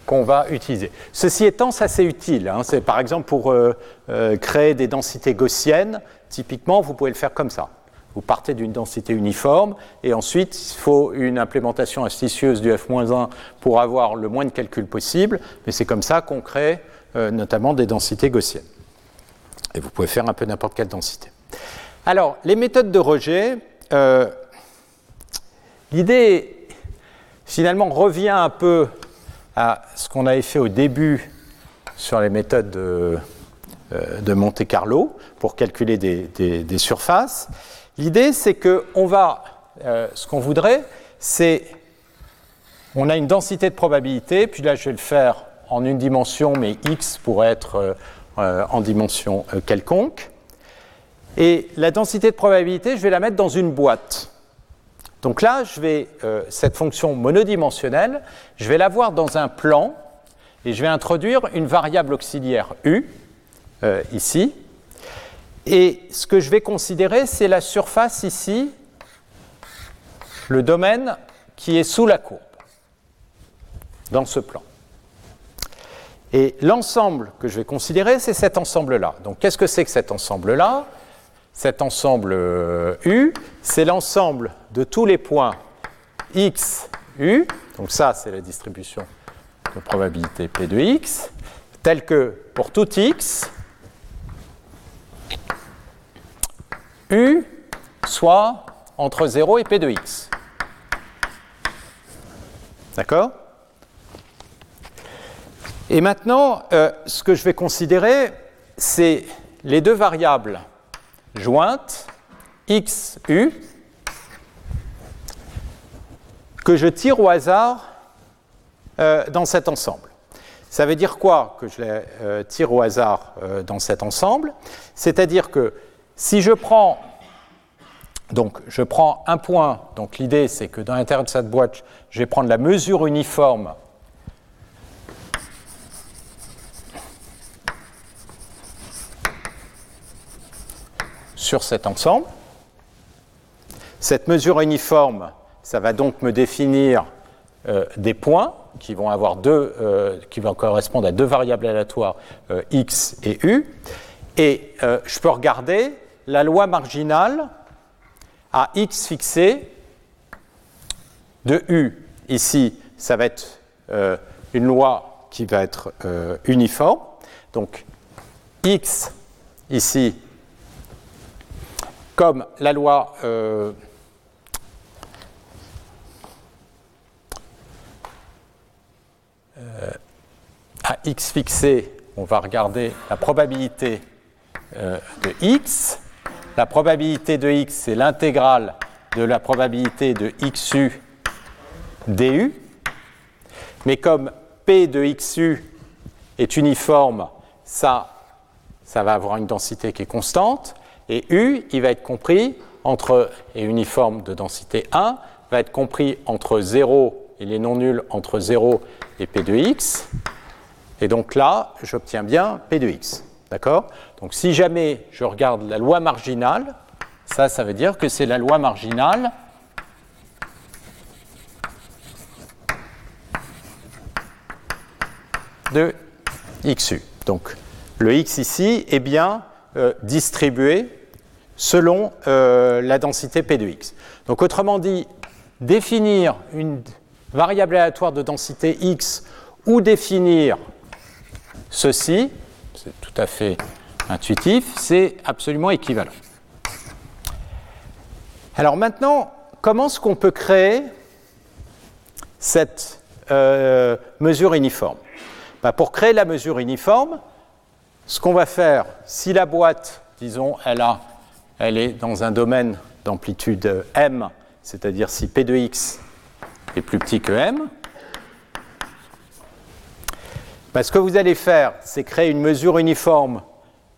qu'on va utiliser. Ceci étant, ça c'est utile. Hein. C'est par exemple pour euh, euh, créer des densités gaussiennes. Typiquement, vous pouvez le faire comme ça. Vous partez d'une densité uniforme et ensuite il faut une implémentation astucieuse du f-1 pour avoir le moins de calculs possible. Mais c'est comme ça qu'on crée notamment des densités gaussiennes. Et vous pouvez faire un peu n'importe quelle densité. Alors, les méthodes de rejet, l'idée finalement revient un peu à ce qu'on avait fait au début sur les méthodes de, euh, Monte Carlo pour calculer des, surfaces. L'idée, c'est que on va, euh, ce qu'on voudrait, c'est on a une densité de probabilité, puis là je vais le faire en une dimension, mais x pourrait être euh, en dimension quelconque. Et la densité de probabilité, je vais la mettre dans une boîte. Donc là, je vais, cette fonction monodimensionnelle, je vais l'avoir dans un plan et je vais introduire une variable auxiliaire u, ici. Et ce que je vais considérer, c'est la surface ici, le domaine qui est sous la courbe, dans ce plan. Et l'ensemble que je vais considérer, c'est cet ensemble-là. Donc qu'est-ce que c'est que cet ensemble-là? Cet ensemble euh, U, c'est l'ensemble de tous les points x, U, donc ça c'est la distribution de probabilité P de x, telle que pour tout x, U soit entre 0 et P de x. D'accord? Et maintenant, euh, ce que je vais considérer, c'est les deux variables jointes, x, u, que je tire au hasard euh, dans cet ensemble. Ça veut dire quoi que je les euh, tire au hasard dans cet ensemble? C'est-à-dire que si je prends donc je prends un point, donc l'idée c'est que dans l'intérieur de cette boîte, je vais prendre la mesure uniforme sur cet ensemble. Cette mesure uniforme, ça va donc me définir euh, des points qui vont, avoir deux, euh, qui vont correspondre à deux variables aléatoires euh, x et u. Et je peux regarder la loi marginale à x fixé de u. Ici, ça va être une loi qui va être uniforme. Donc x ici comme la loi euh, euh, à x fixé, on va regarder la probabilité euh, de x. La probabilité de x, c'est l'intégrale de la probabilité de xu du. Mais comme p de xu est uniforme, ça, ça va avoir une densité qui est constante. Et U, il va être compris entre, et uniforme de densité 1, va être compris entre 0, il est non nul entre 0 et P de x. Et donc là, j'obtiens bien P de x. D'accord? Donc si jamais je regarde la loi marginale, ça, ça veut dire que c'est la loi marginale de xu. Donc le x ici est bien euh, distribué selon euh, la densité P de x. Donc autrement dit, définir une variable aléatoire de densité x ou définir ceci, c'est tout à fait intuitif, c'est absolument équivalent. Alors maintenant, comment est-ce qu'on peut créer cette euh, mesure uniforme? Bah, Pour créer la mesure uniforme, ce qu'on va faire, si la boîte, disons, elle a elle est dans un domaine d'amplitude m, c'est-à-dire si p de x est plus petit que m. Ben, ce que vous allez faire, c'est créer une mesure uniforme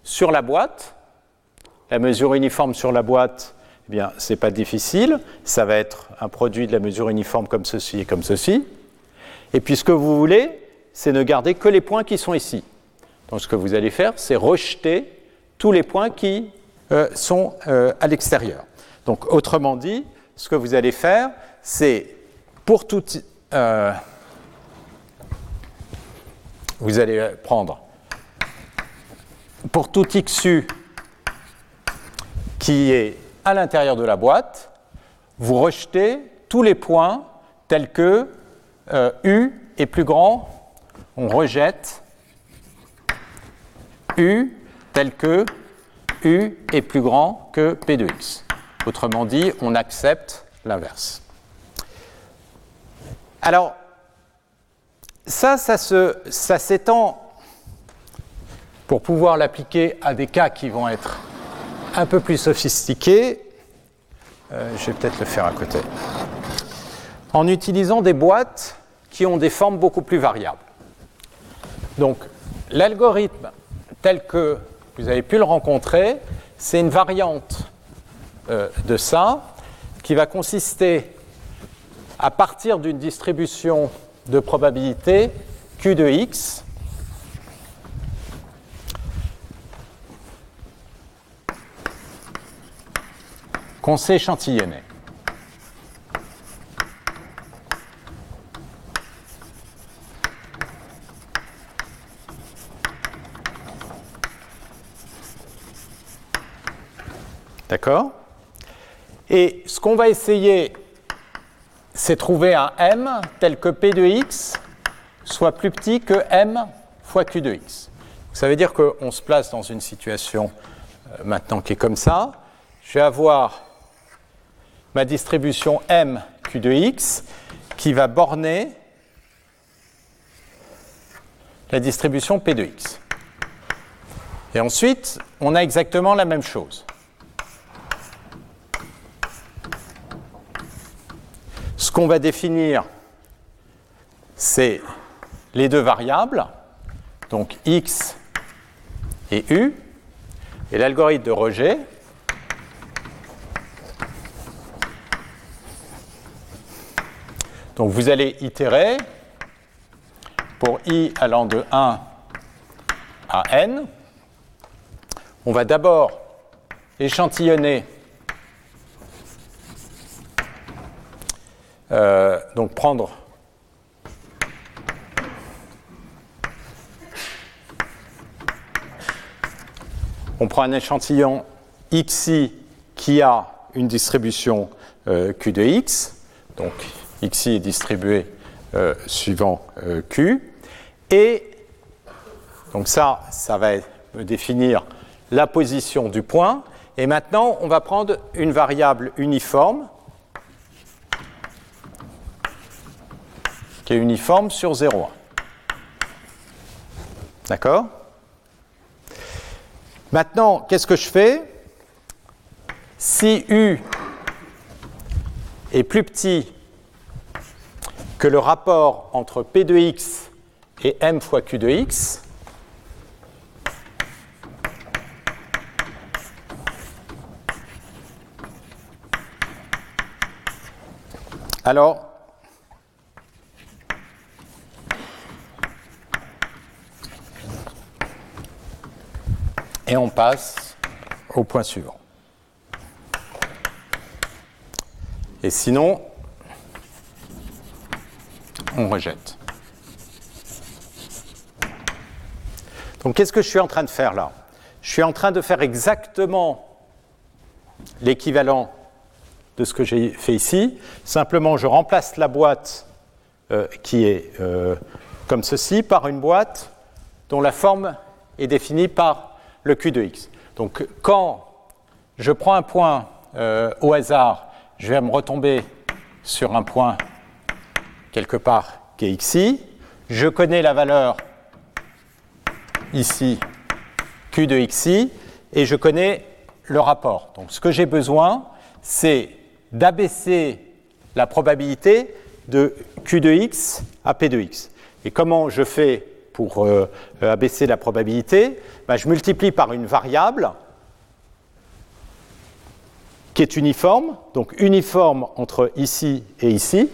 sur la boîte. La mesure uniforme sur la boîte, eh bien, c'est pas difficile. Ça va être un produit de la mesure uniforme comme ceci et comme ceci. Et puis, ce que vous voulez, c'est ne garder que les points qui sont ici. Donc, ce que vous allez faire, c'est rejeter tous les points qui euh, sont euh, à l'extérieur. Donc, autrement dit, ce que vous allez faire, c'est pour tout. Euh, vous allez prendre pour tout xu qui est à l'intérieur de la boîte, vous rejetez tous les points tels que U est plus grand, on rejette U tel que U est plus grand que P de x. Autrement dit, on accepte l'inverse. Alors, ça, ça, ça s'étend pour pouvoir l'appliquer à des cas qui vont être un peu plus sophistiqués. Euh, je vais peut-être le faire à côté. En utilisant des boîtes qui ont des formes beaucoup plus variables. Donc, l'algorithme tel que vous avez pu le rencontrer, c'est une variante euh, de ça qui va consister à partir d'une distribution de probabilité Q de x qu'on sait échantillonner. D'accord? Et ce qu'on va essayer, c'est trouver un m tel que p de x soit plus petit que m fois q de x. Ça veut dire qu'on se place dans une situation euh, maintenant qui est comme ça. Je vais avoir ma distribution m q de x qui va borner la distribution p de x. Et ensuite, on a exactement la même chose. Ce qu'on va définir, c'est les deux variables, donc x et u, et l'algorithme de rejet. Donc vous allez itérer pour i allant de 1 à n. On va d'abord échantillonner Euh, donc prendre. On prend un échantillon xi qui a une distribution euh, q de x, donc xi est distribué euh, suivant q, et donc ça, ça va me définir la position du point, et maintenant on va prendre une variable uniforme uniforme sur 0,1. D'accord? Maintenant, qu'est-ce que je fais? Si U est plus petit que le rapport entre P de x et m fois Q de x, alors Et on passe au point suivant. Et sinon, on rejette. Donc qu'est-ce que je suis en train de faire là? Je suis en train de faire exactement l'équivalent de ce que j'ai fait ici. Simplement, je remplace la boîte euh, qui est euh, comme ceci par une boîte dont la forme est définie par le Q de x. Donc quand je prends un point euh, au hasard, je vais me retomber sur un point quelque part qui est xi. Je connais la valeur ici Q de xi et je connais le rapport. Donc ce que j'ai besoin, c'est d'abaisser la probabilité de Q de x à P de x. Et comment je fais pour euh, abaisser la probabilité, ben, je multiplie par une variable qui est uniforme, donc uniforme entre ici et ici,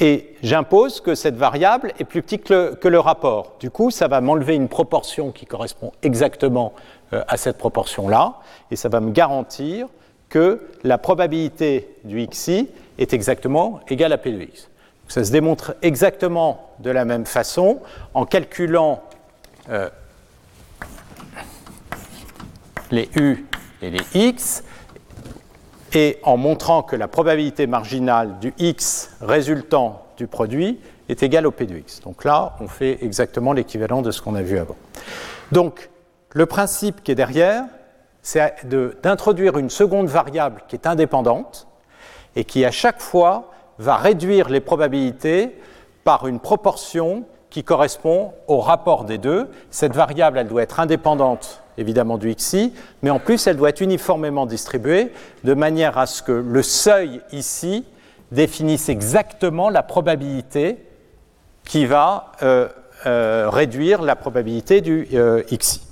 et j'impose que cette variable est plus petite que le, rapport. Du coup, ça va m'enlever une proportion qui correspond exactement euh, à cette proportion-là, et ça va me garantir que la probabilité du xi est exactement égale à p de x. Ça se démontre exactement de la même façon en calculant euh, les U et les X et en montrant que la probabilité marginale du X résultant du produit est égale au P de X. Donc là, on fait exactement l'équivalent de ce qu'on a vu avant. Donc, le principe qui est derrière, c'est d'introduire une seconde variable qui est indépendante et qui, à chaque fois, va réduire les probabilités par une proportion qui correspond au rapport des deux. Cette variable, elle doit être indépendante évidemment du xi, mais en plus, elle doit être uniformément distribuée de manière à ce que le seuil ici définisse exactement la probabilité qui va réduire la probabilité du xi.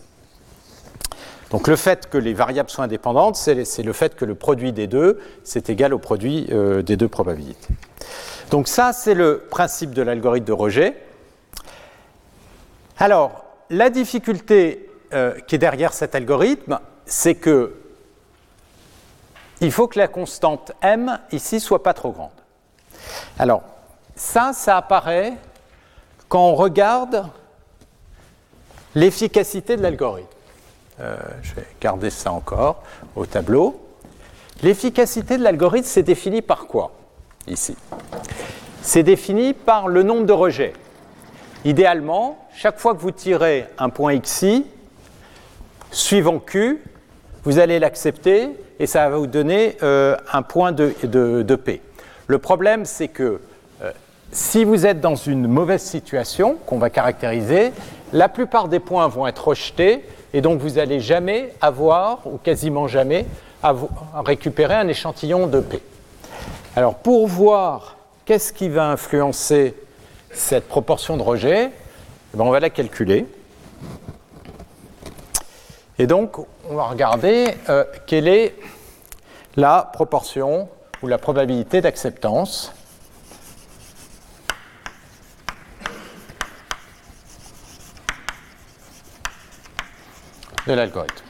Donc le fait que les variables soient indépendantes, c'est le fait que le produit des deux, c'est égal au produit des deux probabilités. Donc ça, c'est le principe de l'algorithme de rejet. Alors, la difficulté qui est derrière cet algorithme, c'est que il faut que la constante m ici soit pas trop grande. Alors, ça, ça apparaît quand on regarde l'efficacité de l'algorithme. Euh, je vais garder ça encore au tableau. L'efficacité de l'algorithme, c'est défini par quoi ici? C'est défini par le nombre de rejets. Idéalement, chaque fois que vous tirez un point xi, suivant q, vous allez l'accepter et ça va vous donner euh, un point de, P. Le problème, c'est que euh, si vous êtes dans une mauvaise situation qu'on va caractériser, la plupart des points vont être rejetés et donc vous n'allez jamais avoir, ou quasiment jamais, récupérer un échantillon de P. Alors pour voir qu'est-ce qui va influencer cette proportion de rejet, eh ben, on va la calculer. Et donc, on va regarder euh, quelle est la proportion ou la probabilité d'acceptance de l'algorithme.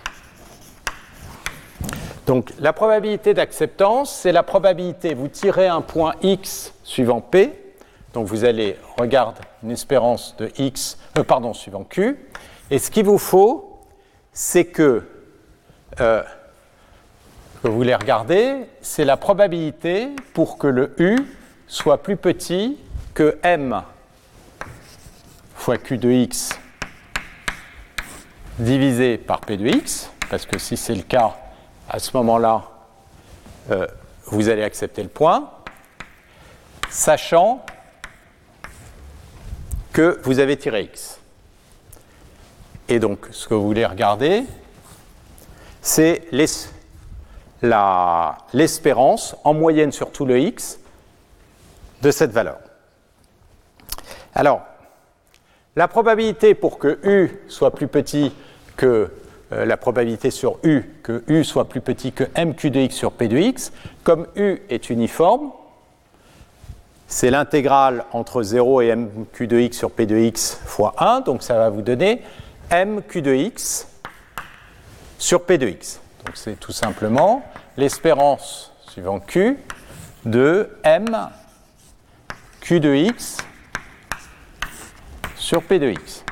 Donc la probabilité d'acceptance, c'est la probabilité, vous tirez un point x suivant p, donc vous allez regarder une espérance de x, euh, pardon, suivant q, et ce qu'il vous faut, c'est que euh, vous voulez regarder, c'est la probabilité pour que le U soit plus petit que M fois Q de X divisé par P de X, parce que si c'est le cas, à ce moment-là, euh, vous allez accepter le point, sachant que vous avez tiré X. Et donc, ce que vous voulez regarder, c'est l'espérance en moyenne sur tout le x de cette valeur. Alors, la probabilité pour que u soit plus petit que euh, la probabilité sur u, que u soit plus petit que mq de x sur p de x, comme u est uniforme, c'est l'intégrale entre 0 et mq de x sur p de x fois 1, donc ça va vous donner mq de x sur p de x. Donc c'est tout simplement l'espérance suivant q de m q de x sur p de x.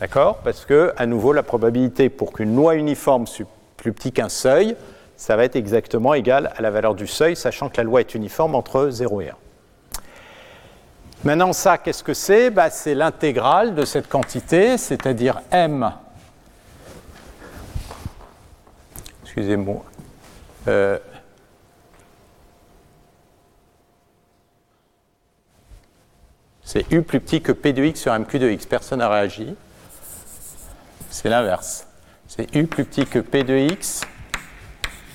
D'accord? Parce que, à nouveau, la probabilité pour qu'une loi uniforme soit plus petit qu'un seuil, ça va être exactement égal à la valeur du seuil, sachant que la loi est uniforme entre 0 et 1. Maintenant, ça, qu'est-ce que c'est? Bah, C'est l'intégrale de cette quantité, c'est-à-dire m. Excusez-moi. Euh, c'est u plus petit que p de x sur mq de x. Personne n'a réagi. C'est l'inverse. C'est u plus petit que p de x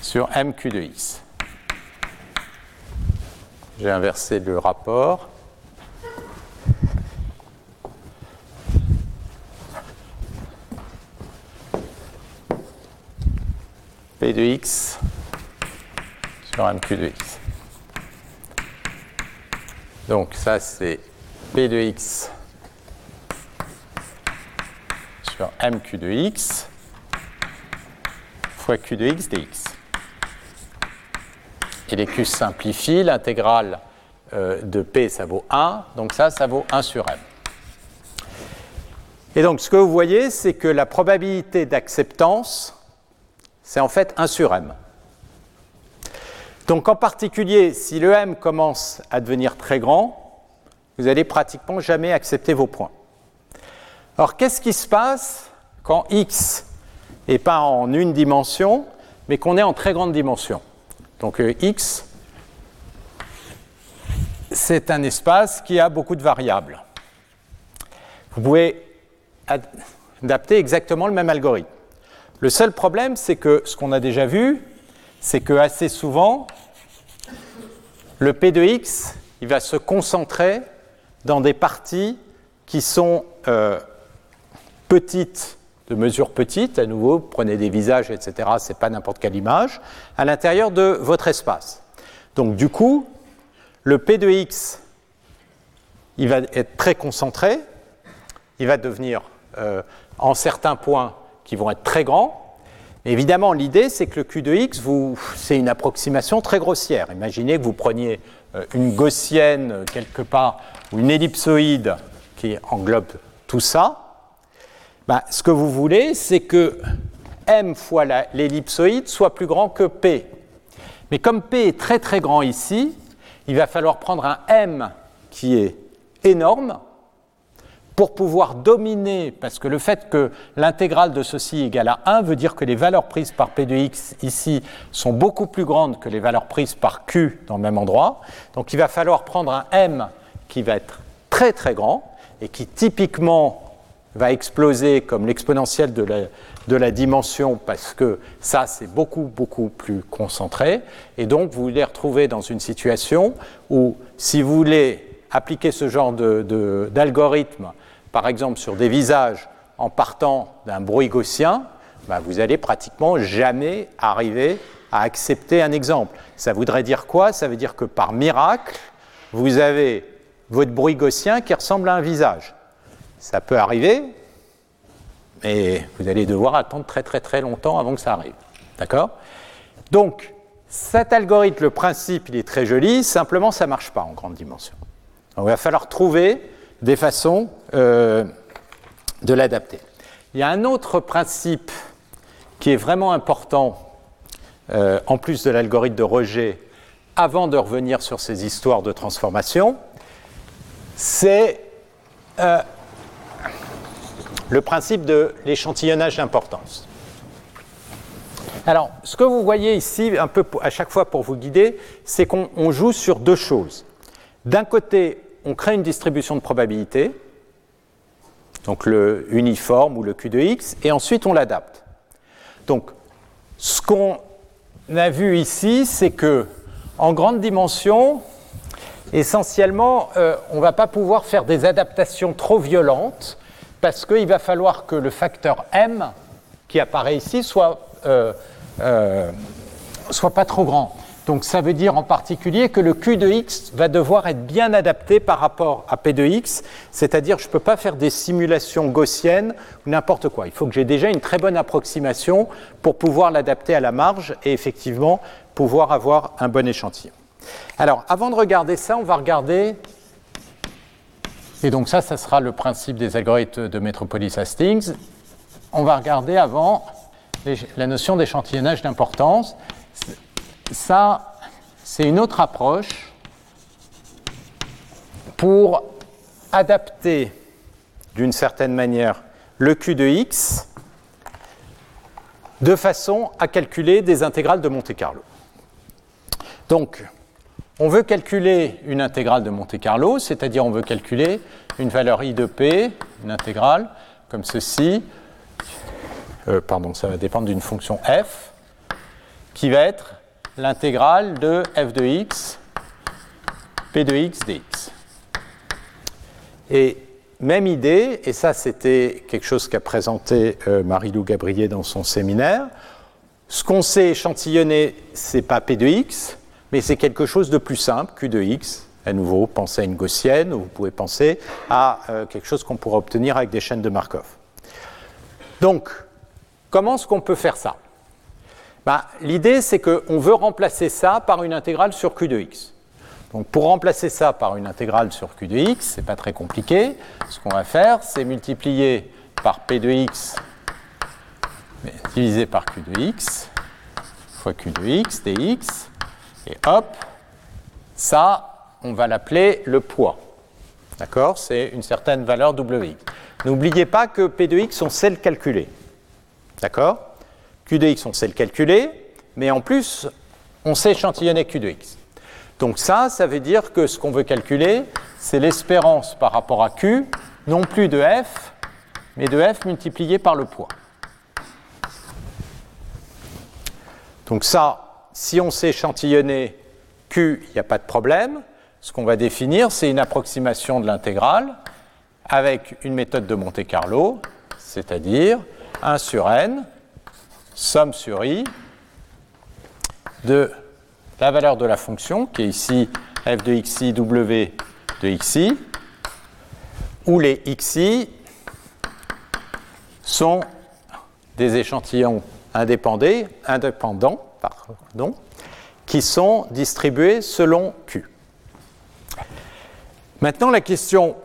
sur mq de x. J'ai inversé le rapport. P de x sur mq de x. Donc ça c'est P de x sur mq de x fois q de x dx. Et les q simplifient, l'intégrale euh, de p ça vaut 1, donc ça, ça vaut 1 sur m. Et donc ce que vous voyez, c'est que la probabilité d'acceptance c'est en fait 1 sur m. Donc en particulier, si le m commence à devenir très grand, vous allez pratiquement jamais accepter vos points. Alors qu'est-ce qui se passe quand x n'est pas en une dimension, mais qu'on est en très grande dimension? Donc euh, x, c'est un espace qui a beaucoup de variables. Vous pouvez adapter exactement le même algorithme. Le seul problème, c'est que ce qu'on a déjà vu, c'est que assez souvent, le P de x, il va se concentrer dans des parties qui sont euh, petites, de mesure petite, à nouveau, prenez des visages, etc., ce n'est pas n'importe quelle image, à l'intérieur de votre espace. Donc du coup, le P de X, il va être très concentré, il va devenir euh, en certains points qui vont être très grands. évidemment, l'idée, c'est que le Q de X, c'est une approximation très grossière. Imaginez que vous preniez euh, une gaussienne quelque part, ou une ellipsoïde qui englobe tout ça. Ben, ce que vous voulez, c'est que m fois l'ellipsoïde soit plus grand que p. Mais comme p est très très grand ici, il va falloir prendre un m qui est énorme pour pouvoir dominer, parce que le fait que l'intégrale de ceci égale à 1 veut dire que les valeurs prises par P de x ici sont beaucoup plus grandes que les valeurs prises par Q dans le même endroit. Donc il va falloir prendre un M qui va être très très grand et qui typiquement va exploser comme l'exponentielle de la, de la dimension parce que ça c'est beaucoup beaucoup plus concentré et donc vous voulez retrouver dans une situation où si vous voulez appliquer ce genre d'algorithme, par exemple sur des visages en partant d'un bruit gaussien, bah, vous allez pratiquement jamais arriver à accepter un exemple. Ça voudrait dire quoi? Ça veut dire que par miracle, vous avez votre bruit gaussien qui ressemble à un visage. Ça peut arriver, mais vous allez devoir attendre très très très longtemps avant que ça arrive. D'accord? Donc, cet algorithme, le principe, il est très joli, simplement ça ne marche pas en grande dimension. Il va falloir trouver des façons euh, de l'adapter. Il y a un autre principe qui est vraiment important, euh, en plus de l'algorithme de rejet, avant de revenir sur ces histoires de transformation, c'est euh, le principe de l'échantillonnage d'importance. Alors, ce que vous voyez ici, un peu à chaque fois pour vous guider, c'est qu'on joue sur deux choses. D'un côté, on crée une distribution de probabilité, donc le uniforme ou le Q de x, et ensuite on l'adapte. Donc, ce qu'on a vu ici, c'est que en grande dimension, essentiellement, euh, on ne va pas pouvoir faire des adaptations trop violentes parce qu'il va falloir que le facteur m qui apparaît ici soit, euh, euh, soit pas trop grand. Donc ça veut dire en particulier que le Q de x va devoir être bien adapté par rapport à P de x, c'est-à-dire je ne peux pas faire des simulations gaussiennes ou n'importe quoi. Il faut que j'ai déjà une très bonne approximation pour pouvoir l'adapter à la marge et effectivement pouvoir avoir un bon échantillon. Alors, avant de regarder ça, on va regarder. Et donc, ça, ça sera le principe des algorithmes de Metropolis Hastings. On va regarder avant la notion d'échantillonnage d'importance. Ça, c'est une autre approche pour adapter d'une certaine manière le Q de x de façon à calculer des intégrales de Monte-Carlo. Donc, on veut calculer une intégrale de Monte-Carlo, c'est-à-dire on veut calculer une valeur i de p, une intégrale, comme ceci. Euh, pardon, ça va dépendre d'une fonction f, qui va être l'intégrale de f de x, p de x dx. Et même idée, et ça c'était quelque chose qu'a présenté euh, Marie-Lou Gabriel dans son séminaire, ce qu'on sait échantillonner, c'est pas p de x, mais c'est quelque chose de plus simple, Q de x. À nouveau, pensez à une gaussienne, ou vous pouvez penser à euh, quelque chose qu'on pourrait obtenir avec des chaînes de Markov. Donc, comment est-ce qu'on peut faire ça? Bah, L'idée, c'est qu'on veut remplacer ça par une intégrale sur Q de x. Donc, pour remplacer ça par une intégrale sur Q de x, c'est pas très compliqué. Ce qu'on va faire, c'est multiplier par P de x divisé par Q de x fois Q de x dx et hop, ça, on va l'appeler le poids. D'accord C'est une certaine valeur Wx. N'oubliez pas que P de x, on sait le calculer. D'accord Q de x, on sait le calculer, mais en plus, on sait échantillonner Q de x. Donc ça, ça veut dire que ce qu'on veut calculer, c'est l'espérance par rapport à Q, non plus de F, mais de F multiplié par le poids. Donc ça, si on sait échantillonner Q, il n'y a pas de problème. ce qu'on va définir, c'est une approximation de l'intégrale avec une méthode de Monte Carlo, c'est-à-dire 1 sur n, somme sur i, de la valeur de la fonction, qui est ici f de xi, w de xi, où les xi sont des échantillons indépendants, indépendants qui sont distribués selon Q. Maintenant, la question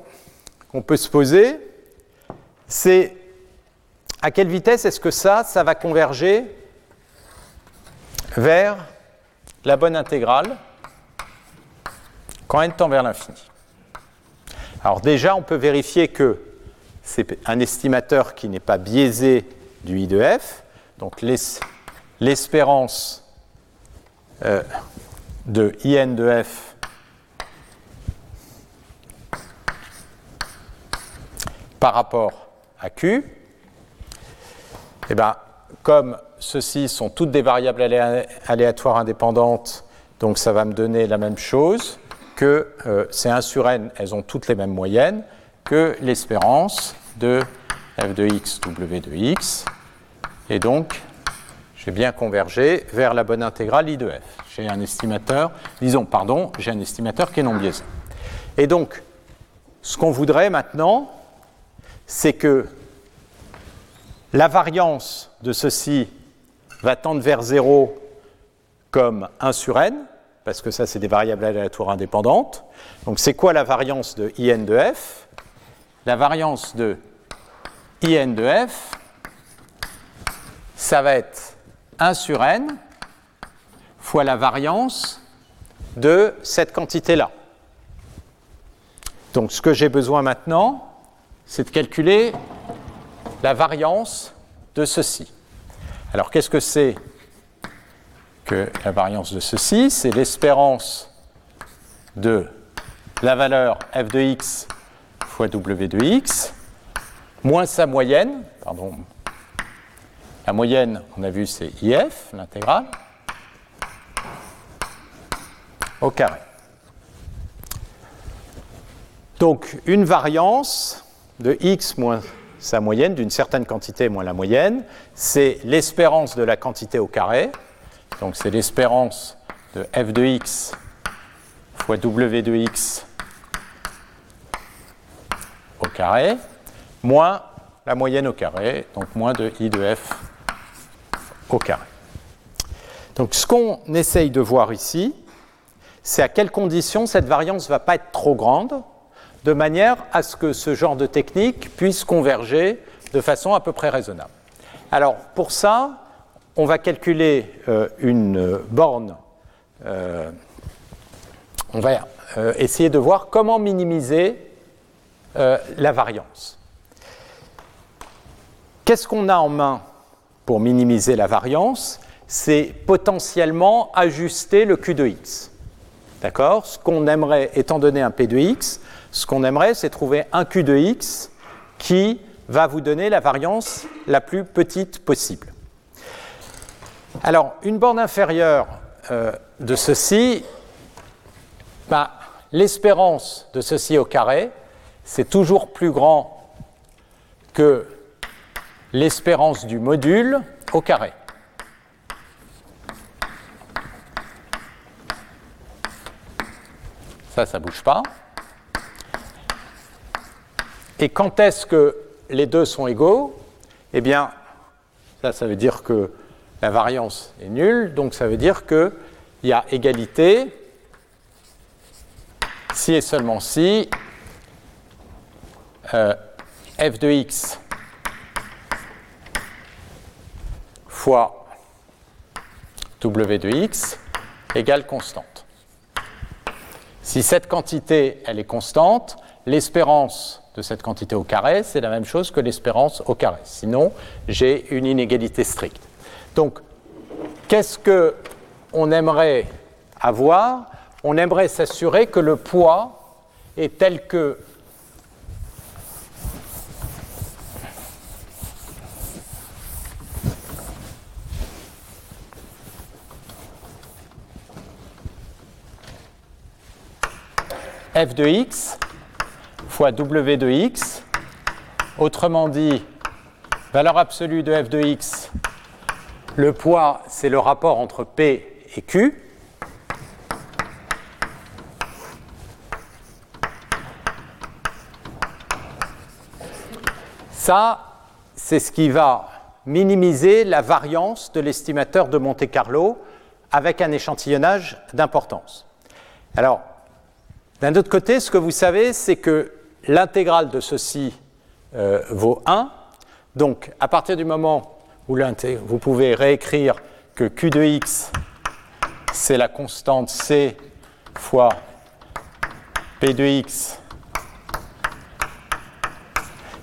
qu'on peut se poser, c'est à quelle vitesse est-ce que ça, ça va converger vers la bonne intégrale quand n tend vers l'infini? Alors déjà, on peut vérifier que c'est un estimateur qui n'est pas biaisé du I de f, donc l'espérance euh, de IN de f par rapport à Q, eh bien, comme ceux-ci sont toutes des variables aléatoires indépendantes, donc ça va me donner la même chose que euh, ces 1 sur n, elles ont toutes les mêmes moyennes, que l'espérance de f de x, w de x. Et donc, bien convergé vers la bonne intégrale i de f. J'ai un estimateur, disons, pardon, j'ai un estimateur qui est non biaisé. Et donc, ce qu'on voudrait maintenant, c'est que la variance de ceci va tendre vers 0 comme 1 sur n, parce que ça, c'est des variables aléatoires indépendantes. Donc, c'est quoi la variance de in de f? La variance de in de f, ça va être 1 sur n fois la variance de cette quantité-là. Donc, ce que j'ai besoin maintenant, c'est de calculer la variance de ceci. Alors qu'est-ce que c'est que la variance de ceci? C'est l'espérance de la valeur f de x fois w de x moins sa moyenne, la moyenne, on a vu, c'est if, l'intégrale, au carré. Donc une variance de x moins sa moyenne d'une certaine quantité moins la moyenne, c'est l'espérance de la quantité au carré. Donc c'est l'espérance de f de x fois w de x au carré, moins la moyenne au carré, donc moins de i de f au carré. Donc ce qu'on essaye de voir ici, c'est à quelles conditions cette variance ne va pas être trop grande, de manière à ce que ce genre de technique puisse converger de façon à peu près raisonnable. Alors pour ça, on va calculer euh, une borne. Euh, on va euh, essayer de voir comment minimiser la variance. Qu'est-ce qu'on a en main? Pour minimiser la variance C'est potentiellement ajuster le Q de x. D'accord? Ce qu'on aimerait, étant donné un P de x, ce qu'on aimerait, c'est trouver un Q de x qui va vous donner la variance la plus petite possible. Alors, une borne inférieure euh, de ceci, bah, l'espérance de ceci au carré, c'est toujours plus grand que l'espérance du module au carré. Ça, ça ne bouge pas. Et quand est-ce que les deux sont égaux? Eh bien, ça, ça veut dire que la variance est nulle, donc ça veut dire qu'il y a égalité si et seulement si euh, f de x w de x égale constante. Si cette quantité elle est constante, l'espérance de cette quantité au carré, c'est la même chose que l'espérance au carré. Sinon, j'ai une inégalité stricte. Donc, qu'est-ce que on aimerait avoir? On aimerait s'assurer que le poids est tel que f de x fois w de x. Autrement dit, valeur absolue de f de x, le poids, c'est le rapport entre P et Q. Ça, c'est ce qui va minimiser la variance de l'estimateur de Monte-Carlo avec un échantillonnage d'importance. Alors, d'un autre côté, ce que vous savez, c'est que l'intégrale de ceci euh, vaut 1. Donc, à partir du moment où vous pouvez réécrire que Q de x, c'est la constante C fois P de x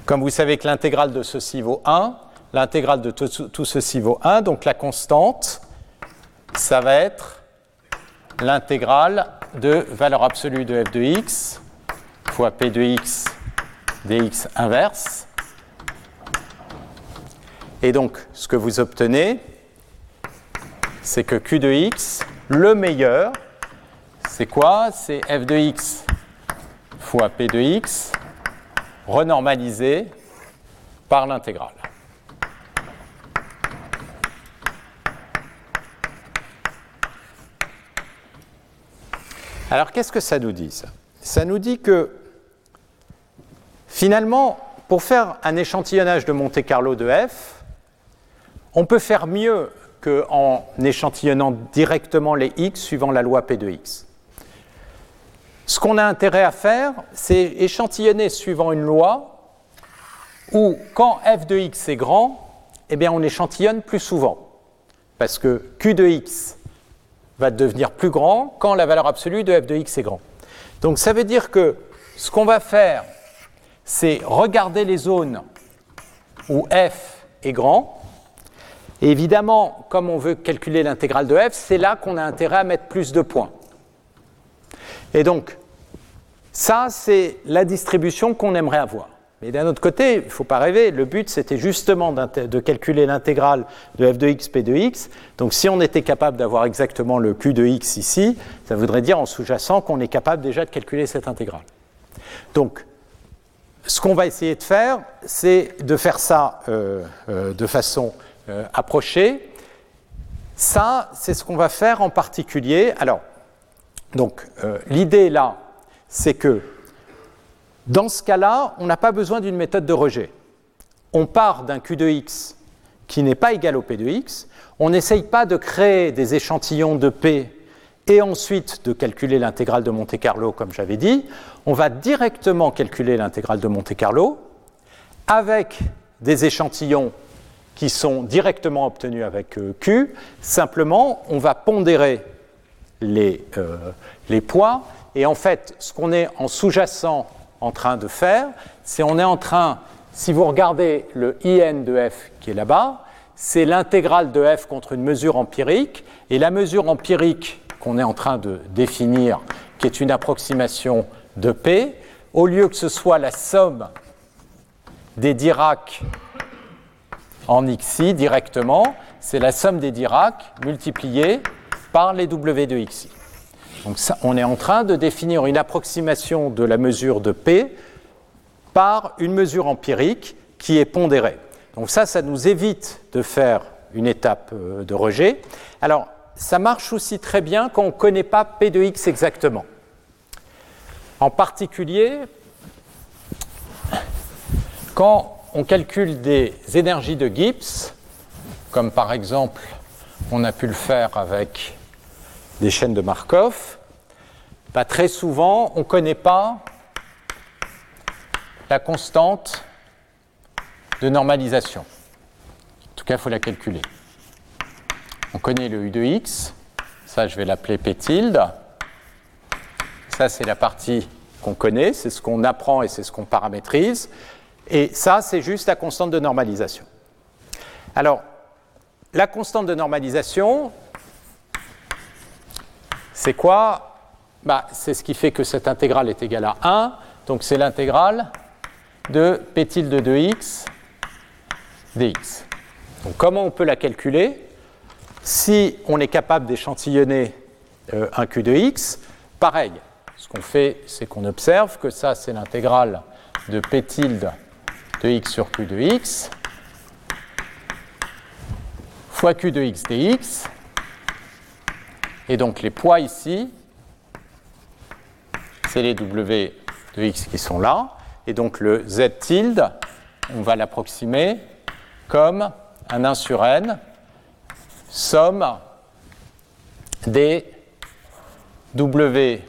comme vous savez que l'intégrale de ceci vaut 1, l'intégrale de tout, ceci vaut 1, donc la constante, ça va être l'intégrale de valeur absolue de f de x fois p de x dx inverse. Et donc, ce que vous obtenez, c'est que q de x, le meilleur, c'est quoi? C'est f de x fois p de x renormalisé par l'intégrale. Alors qu'est-ce que ça nous dit ça? Ça nous dit que finalement, pour faire un échantillonnage de Monte-Carlo de f, on peut faire mieux qu'en échantillonnant directement les x suivant la loi P de x. Ce qu'on a intérêt à faire, c'est échantillonner suivant une loi où quand f de x est grand, eh bien on échantillonne plus souvent. Parce que q de x va devenir plus grand quand la valeur absolue de f de x est grand. Donc ça veut dire que ce qu'on va faire, c'est regarder les zones où f est grand. Et évidemment, comme on veut calculer l'intégrale de f, c'est là qu'on a intérêt à mettre plus de points. Et donc, ça, c'est la distribution qu'on aimerait avoir. Mais d'un autre côté, il ne faut pas rêver, le but c'était justement de calculer l'intégrale de f de x, p de x. Donc si on était capable d'avoir exactement le q de x ici, ça voudrait dire en sous-jacent qu'on est capable déjà de calculer cette intégrale. Donc ce qu'on va essayer de faire, c'est de faire ça euh, euh, de façon euh, approchée. Ça, c'est ce qu'on va faire en particulier. Alors, donc l'idée là, c'est que dans ce cas-là, on n'a pas besoin d'une méthode de rejet. On part d'un Q de x qui n'est pas égal au P de x. On n'essaye pas de créer des échantillons de P et ensuite de calculer l'intégrale de Monte-Carlo, comme j'avais dit. On va directement calculer l'intégrale de Monte-Carlo avec des échantillons qui sont directement obtenus avec euh, Q. Simplement, on va pondérer les, euh, les poids. Et en fait, ce qu'on est en sous-jacent en train de faire, c'est on est en train, si vous regardez le IN de f qui est là-bas, c'est l'intégrale de f contre une mesure empirique. Et la mesure empirique qu'on est en train de définir, qui est une approximation de P, au lieu que ce soit la somme des Dirac en xi directement, c'est la somme des Dirac multipliée par les W de xi. Donc on est en train de définir une approximation de la mesure de P par une mesure empirique qui est pondérée. Donc ça, ça nous évite de faire une étape euh, de rejet. Alors, ça marche aussi très bien quand on ne connaît pas P de x exactement. En particulier, quand on calcule des énergies de Gibbs, comme par exemple on a pu le faire avec des chaînes de Markov, très souvent, on ne connaît pas la constante de normalisation. En tout cas, il faut la calculer. On connaît le U de x, ça je vais l'appeler P tilde. Ça c'est la partie qu'on connaît, c'est ce qu'on apprend et c'est ce qu'on paramétrise. Et ça c'est juste la constante de normalisation. Alors, la constante de normalisation, c'est quoi? Bah, C'est ce qui fait que cette intégrale est égale à 1. Donc c'est l'intégrale de p tilde de 2x dx. Donc comment on peut la calculer? Si on est capable d'échantillonner euh, un q de x, pareil, ce qu'on fait, c'est qu'on observe que ça, c'est l'intégrale de p tilde de x sur q de x fois q de x dx. Et donc les poids ici, c'est les w de x qui sont là. Et donc le z tilde, on va l'approximer comme un 1 sur n, somme des w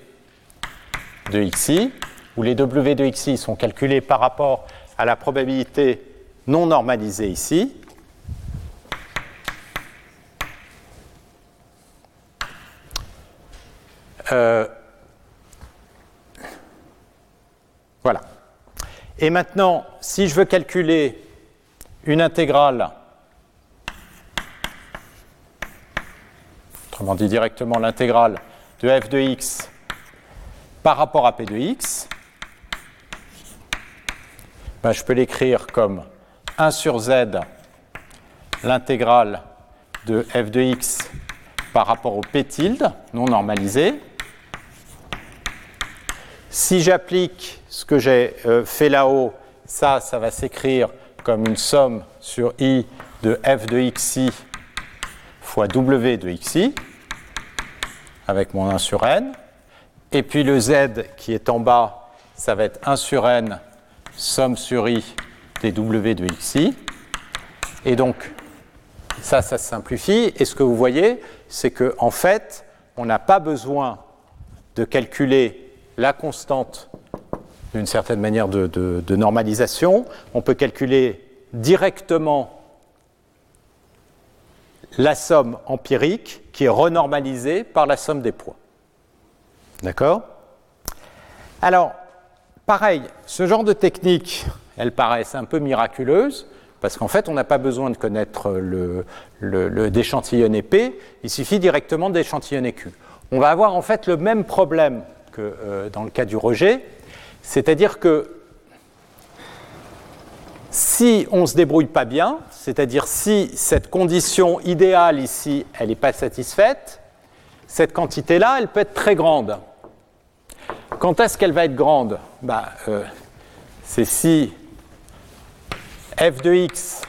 de xi, où les w de xi sont calculés par rapport à la probabilité non normalisée ici. Euh, voilà. Et maintenant, si je veux calculer une intégrale, autrement dit directement l'intégrale de f de x par rapport à p de x, ben, je peux l'écrire comme 1 sur z l'intégrale de f de x par rapport au p tilde non normalisé. Si j'applique ce que j'ai euh, fait là-haut, ça, ça va s'écrire comme une somme sur i de f de xi fois w de xi, avec mon 1 sur n. Et puis le z qui est en bas, ça va être 1 sur n, somme sur i des w de xi. Et donc, ça, ça se simplifie. Et ce que vous voyez, c'est qu'en en fait, on n'a pas besoin de calculer la constante d'une certaine manière de, normalisation. On peut calculer directement la somme empirique qui est renormalisée par la somme des poids. D'accord? Alors, pareil, ce genre de technique, elles paraissent un peu miraculeuses, parce qu'en fait, on n'a pas besoin de connaître le, le, P, il suffit directement d'échantillonner Q. On va avoir en fait le même problème euh, dans le cas du rejet, c'est-à-dire que si on ne se débrouille pas bien, c'est-à-dire si cette condition idéale ici, elle n'est pas satisfaite, cette quantité-là, elle peut être très grande. Quand est-ce qu'elle va être grande? Bah, euh, C'est si f de x,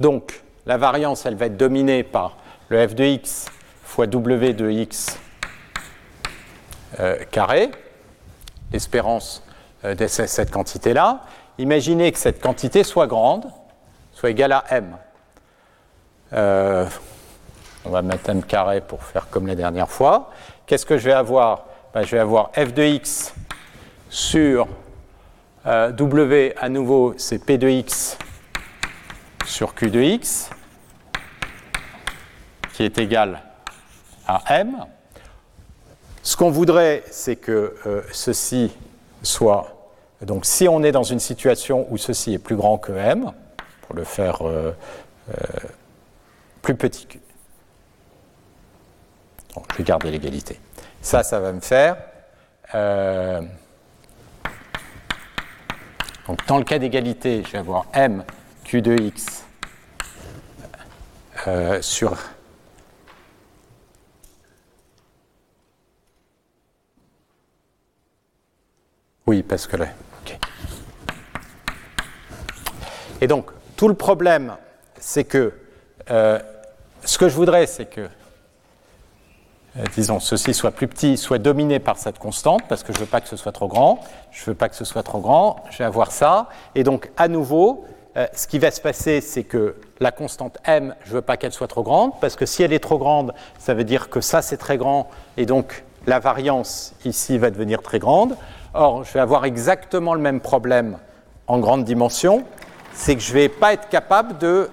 donc la variance, elle va être dominée par le f de x fois w de x carré, l'espérance euh, de cette quantité-là. Imaginez que cette quantité soit grande, soit égale à m. Euh, on va mettre m carré pour faire comme la dernière fois. Qu'est-ce que je vais avoir? Ben, Je vais avoir f de x sur w, à nouveau, c'est p de x sur q de x, qui est égal à m. Ce qu'on voudrait, c'est que euh, ceci soit. Donc, si on est dans une situation où ceci est plus grand que m, pour le faire euh, euh, plus petit que. Je vais garder l'égalité. Ça, ça va me faire. donc, dans le cas d'égalité, je vais avoir m q de x sur Oui, parce que là. Et donc, tout le problème, c'est que euh, ce que je voudrais, c'est que, euh, disons, ceci soit plus petit, soit dominé par cette constante, parce que je ne veux pas que ce soit trop grand. Je ne veux pas que ce soit trop grand. Je vais avoir ça. Et donc, à nouveau, euh, ce qui va se passer, c'est que la constante m, je ne veux pas qu'elle soit trop grande, parce que si elle est trop grande, ça veut dire que ça, c'est très grand, et donc la variance ici va devenir très grande. Or, je vais avoir exactement le même problème en grande dimension, c'est que je ne vais pas être capable de...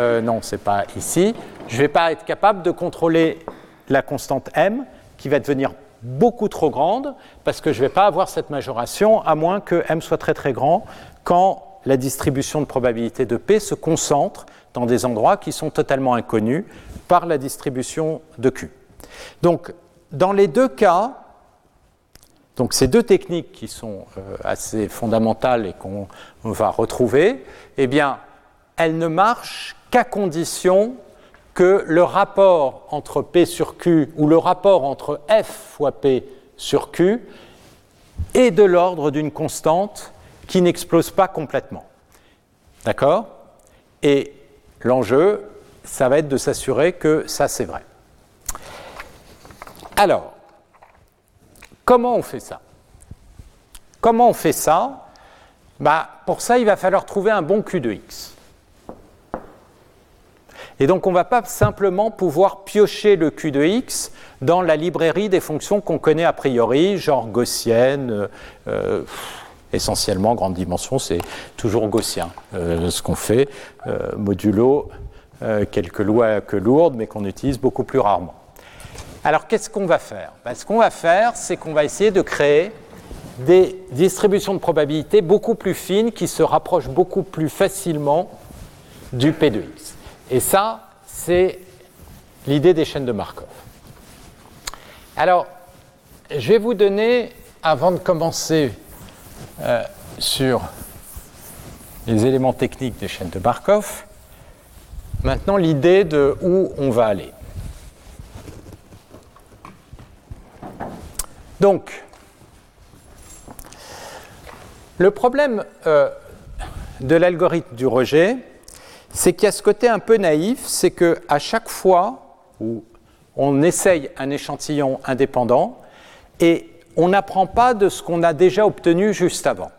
Euh, non, ce n'est pas ici. Je ne vais pas être capable de contrôler la constante m qui va devenir beaucoup trop grande parce que je ne vais pas avoir cette majoration à moins que m soit très très grand quand la distribution de probabilité de p se concentre dans des endroits qui sont totalement inconnus par la distribution de q. Donc, dans les deux cas, donc ces deux techniques qui sont euh, assez fondamentales et qu'on va retrouver, eh bien, elles ne marchent qu'à condition que le rapport entre P sur Q ou le rapport entre F fois P sur Q est de l'ordre d'une constante qui n'explose pas complètement. D'accord? Et l'enjeu, ça va être de s'assurer que ça c'est vrai. Alors, comment on fait ça? Comment on fait ça? Bah, Pour ça, il va falloir trouver un bon Q de x. Et donc on ne va pas simplement pouvoir piocher le Q de x dans la librairie des fonctions qu'on connaît a priori, genre gaussienne, euh, euh, essentiellement grande dimension, c'est toujours gaussien euh, ce qu'on fait, modulo quelques lois que lourdes, mais qu'on utilise beaucoup plus rarement. Alors qu'est-ce qu'on va faire? Ben, Ce qu'on va faire, c'est qu'on va essayer de créer des distributions de probabilité beaucoup plus fines qui se rapprochent beaucoup plus facilement du P de x. Et ça, c'est l'idée des chaînes de Markov. Alors, je vais vous donner, avant de commencer euh, sur les éléments techniques des chaînes de Markov, maintenant l'idée de où on va aller. Donc, le problème euh, de l'algorithme du rejet, c'est qu'il y a ce côté un peu naïf, c'est qu'à chaque fois où on essaye un échantillon indépendant, et on n'apprend pas de ce qu'on a déjà obtenu juste avant.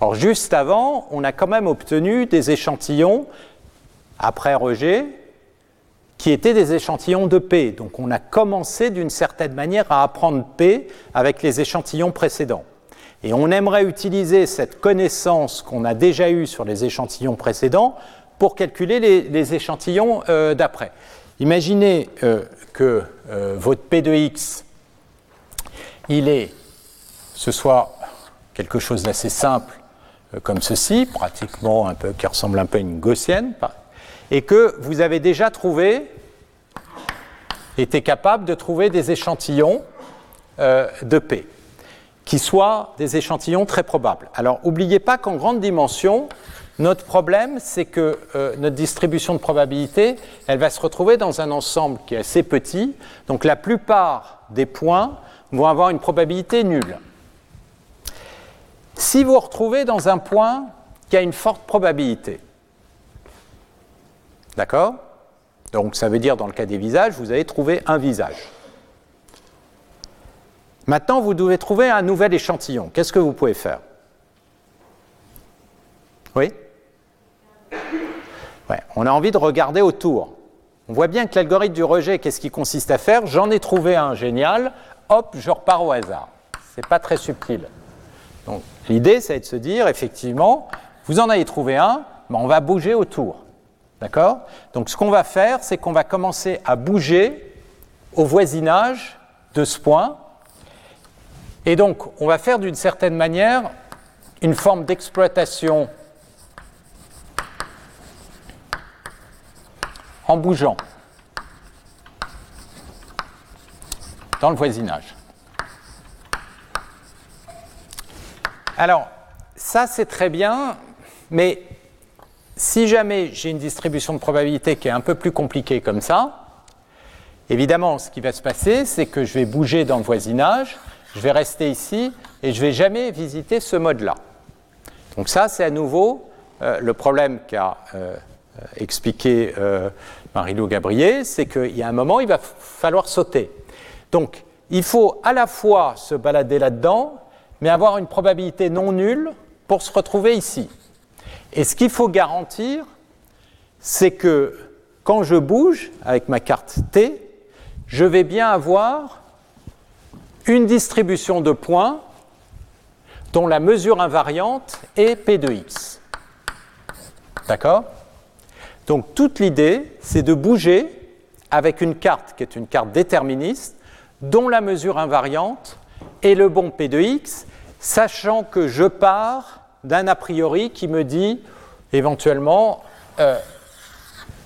Or, juste avant, on a quand même obtenu des échantillons, après rejet, qui étaient des échantillons de P. Donc on a commencé d'une certaine manière à apprendre P avec les échantillons précédents. Et on aimerait utiliser cette connaissance qu'on a déjà eue sur les échantillons précédents pour calculer les, échantillons euh, d'après. Imaginez euh, que euh, votre P de x, il est, ce soit quelque chose d'assez simple comme ceci, pratiquement un peu, qui ressemble un peu à une gaussienne, et que vous avez déjà trouvé, été capable de trouver des échantillons de P qui soient des échantillons très probables. Alors, n'oubliez pas qu'en grande dimension, notre problème, c'est que euh, notre distribution de probabilité, elle va se retrouver dans un ensemble qui est assez petit. Donc, la plupart des points vont avoir une probabilité nulle. Si vous retrouvez dans un point qui a une forte probabilité, d'accord? Donc, ça veut dire, dans le cas des visages, vous allez trouver un visage. Maintenant, vous devez trouver un nouvel échantillon. Qu'est-ce que vous pouvez faire? Oui? On a envie de regarder autour. On voit bien que l'algorithme du rejet, qu'est-ce qu'il consiste à faire? J'en ai trouvé un génial, hop, je repars au hasard. Ce n'est pas très subtil. Donc l'idée, c'est de se dire, effectivement, vous en avez trouvé un, mais on va bouger autour. D'accord? Donc ce qu'on va faire, c'est qu'on va commencer à bouger au voisinage de ce point et donc, on va faire d'une certaine manière une forme d'exploitation en bougeant dans le voisinage. Alors, ça c'est très bien, mais si jamais j'ai une distribution de probabilité qui est un peu plus compliquée comme ça, évidemment ce qui va se passer, c'est que je vais bouger dans le voisinage, je vais rester ici et je ne vais jamais visiter ce mode-là. Donc ça, c'est à nouveau euh, le problème qu'a euh, expliqué euh, Marie-Lou Gabriel, c'est qu'il y a un moment, il va falloir sauter. Donc, il faut à la fois se balader là-dedans, mais avoir une probabilité non nulle pour se retrouver ici. Et ce qu'il faut garantir, c'est que quand je bouge avec ma carte T, je vais bien avoir une distribution de points dont la mesure invariante est P de x. D'accord? Donc toute l'idée, c'est de bouger avec une carte qui est une carte déterministe dont la mesure invariante est le bon P de x, sachant que je pars d'un a priori qui me dit éventuellement euh,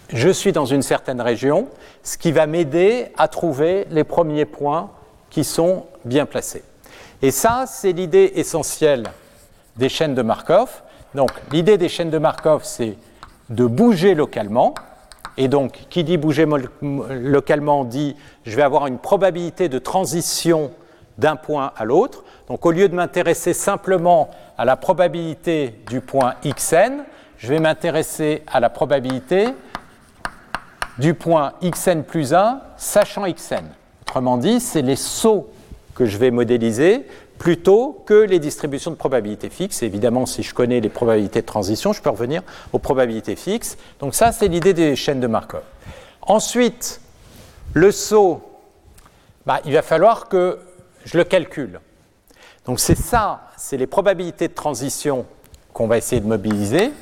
je suis dans une certaine région, ce qui va m'aider à trouver les premiers points qui sont bien placés. Et ça, c'est l'idée essentielle des chaînes de Markov. Donc, l'idée des chaînes de Markov, c'est de bouger localement. Et donc, qui dit bouger localement dit je vais avoir une probabilité de transition d'un point à l'autre. Donc, au lieu de m'intéresser simplement à la probabilité du point xn, je vais m'intéresser à la probabilité du point xn plus 1, sachant xn. Autrement dit, c'est les sauts que je vais modéliser plutôt que les distributions de probabilités fixes. évidemment, si je connais les probabilités de transition, je peux revenir aux probabilités fixes. Donc ça, c'est l'idée des chaînes de Markov. Ensuite, le saut, bah, il va falloir que je le calcule. Donc c'est ça, c'est les probabilités de transition qu'on va essayer de mobiliser.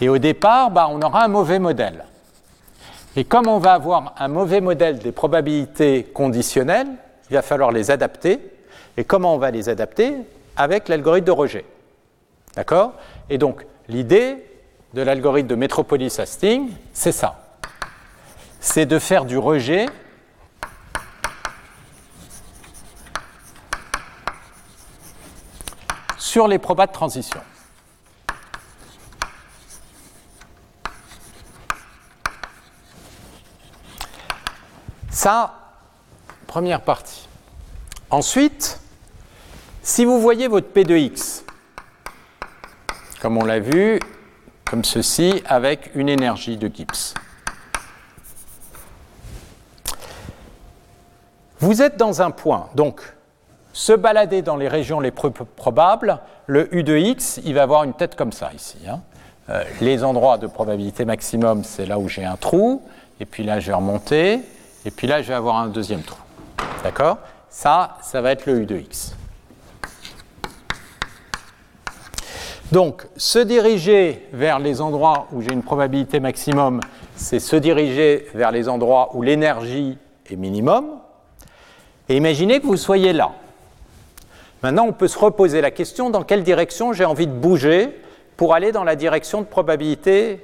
Et au départ, bah, on aura un mauvais modèle. Et comme on va avoir un mauvais modèle des probabilités conditionnelles, il va falloir les adapter. Et comment on va les adapter? Avec l'algorithme de rejet. D'accord? Et donc, l'idée de l'algorithme de Metropolis Hastings, c'est ça. C'est de faire du rejet sur les probas de transition. Ça, première partie. Ensuite, si vous voyez votre P de X, comme on l'a vu, comme ceci, avec une énergie de Gibbs. Vous êtes dans un point, donc se balader dans les régions les plus probables, le U de X, il va avoir une tête comme ça ici. Hein. Euh, les endroits de probabilité maximum, c'est là où j'ai un trou, et puis là je vais remonter, et puis là, je vais avoir un deuxième trou. D'accord? Ça, ça va être le U de X. Donc, se diriger vers les endroits où j'ai une probabilité maximum, c'est se diriger vers les endroits où l'énergie est minimum. Et imaginez que vous soyez là. Maintenant, on peut se reposer la question dans quelle direction j'ai envie de bouger pour aller dans la direction de probabilité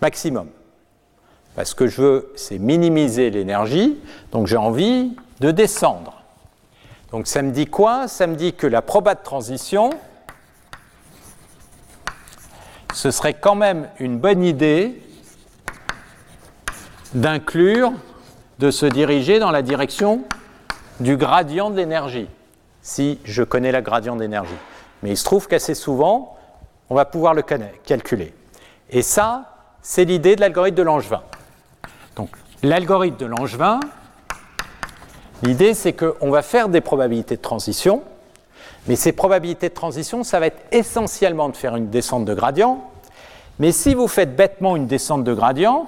maximum? Parce ce que je veux, c'est minimiser l'énergie, donc j'ai envie de descendre. Donc ça me dit quoi? Ça me dit que la proba de transition, ce serait quand même une bonne idée d'inclure, de se diriger dans la direction du gradient de l'énergie, si je connais la gradient d'énergie. Mais il se trouve qu'assez souvent, on va pouvoir le calculer. Et ça, c'est l'idée de l'algorithme de Langevin. Donc l'algorithme de Langevin, l'idée c'est qu'on va faire des probabilités de transition, mais ces probabilités de transition, ça va être essentiellement de faire une descente de gradient. Mais si vous faites bêtement une descente de gradient,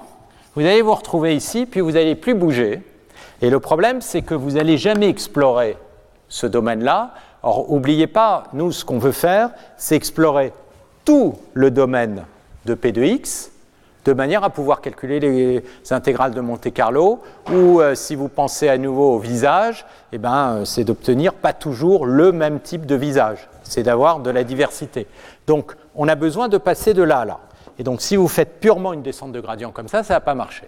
vous allez vous retrouver ici, puis vous n'allez plus bouger. Et le problème, c'est que vous n'allez jamais explorer ce domaine-là. Or, n'oubliez pas, nous, ce qu'on veut faire, c'est explorer tout le domaine de P de X, de manière à pouvoir calculer les intégrales de Monte Carlo, ou euh, si vous pensez à nouveau au visage, eh ben, euh, c'est d'obtenir pas toujours le même type de visage, c'est d'avoir de la diversité. Donc on a besoin de passer de là à là. Et donc si vous faites purement une descente de gradient comme ça, ça ne va pas marcher.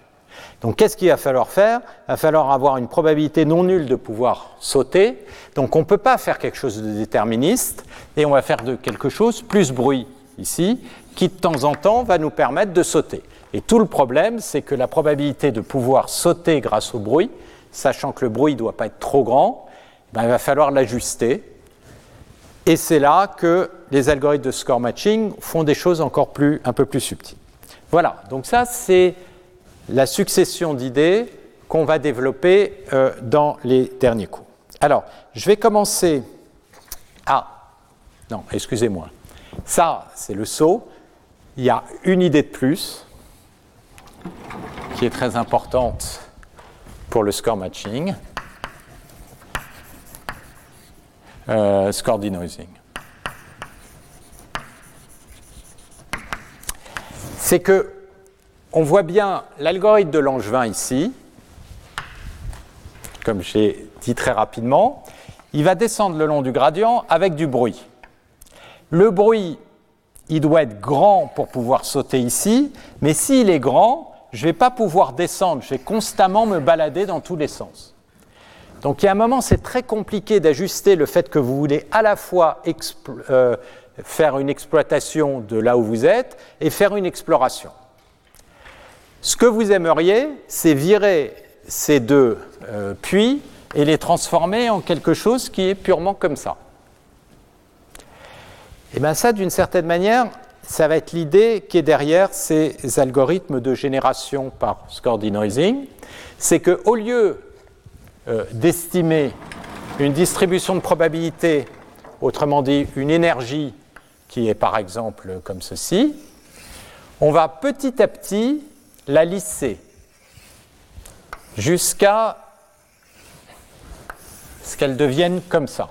Donc qu'est-ce qu'il va falloir faire? Il va falloir avoir une probabilité non nulle de pouvoir sauter. Donc on ne peut pas faire quelque chose de déterministe, et on va faire de quelque chose plus bruit ici, qui de temps en temps va nous permettre de sauter. Et tout le problème, c'est que la probabilité de pouvoir sauter grâce au bruit, sachant que le bruit ne doit pas être trop grand, ben, il va falloir l'ajuster. Et c'est là que les algorithmes de score matching font des choses encore plus, un peu plus subtiles. Voilà, donc ça c'est la succession d'idées qu'on va développer euh, dans les derniers cours. Alors, je vais commencer à... Non, excusez-moi. Ça, c'est le saut il y a une idée de plus qui est très importante pour le score matching, euh, score denoising. C'est que on voit bien l'algorithme de Langevin ici, comme j'ai dit très rapidement, il va descendre le long du gradient avec du bruit. Le bruit il doit être grand pour pouvoir sauter ici, mais s'il est grand, je ne vais pas pouvoir descendre, je vais constamment me balader dans tous les sens. Donc il y a un moment, c'est très compliqué d'ajuster le fait que vous voulez à la fois euh, faire une exploitation de là où vous êtes et faire une exploration. Ce que vous aimeriez, c'est virer ces deux euh, puits et les transformer en quelque chose qui est purement comme ça. Et bien ça, d'une certaine manière, ça va être l'idée qui est derrière ces algorithmes de génération par score denoising. C'est qu'au lieu euh, d'estimer une distribution de probabilité, autrement dit une énergie qui est par exemple comme ceci, on va petit à petit la lisser jusqu'à ce qu'elle devienne comme ça.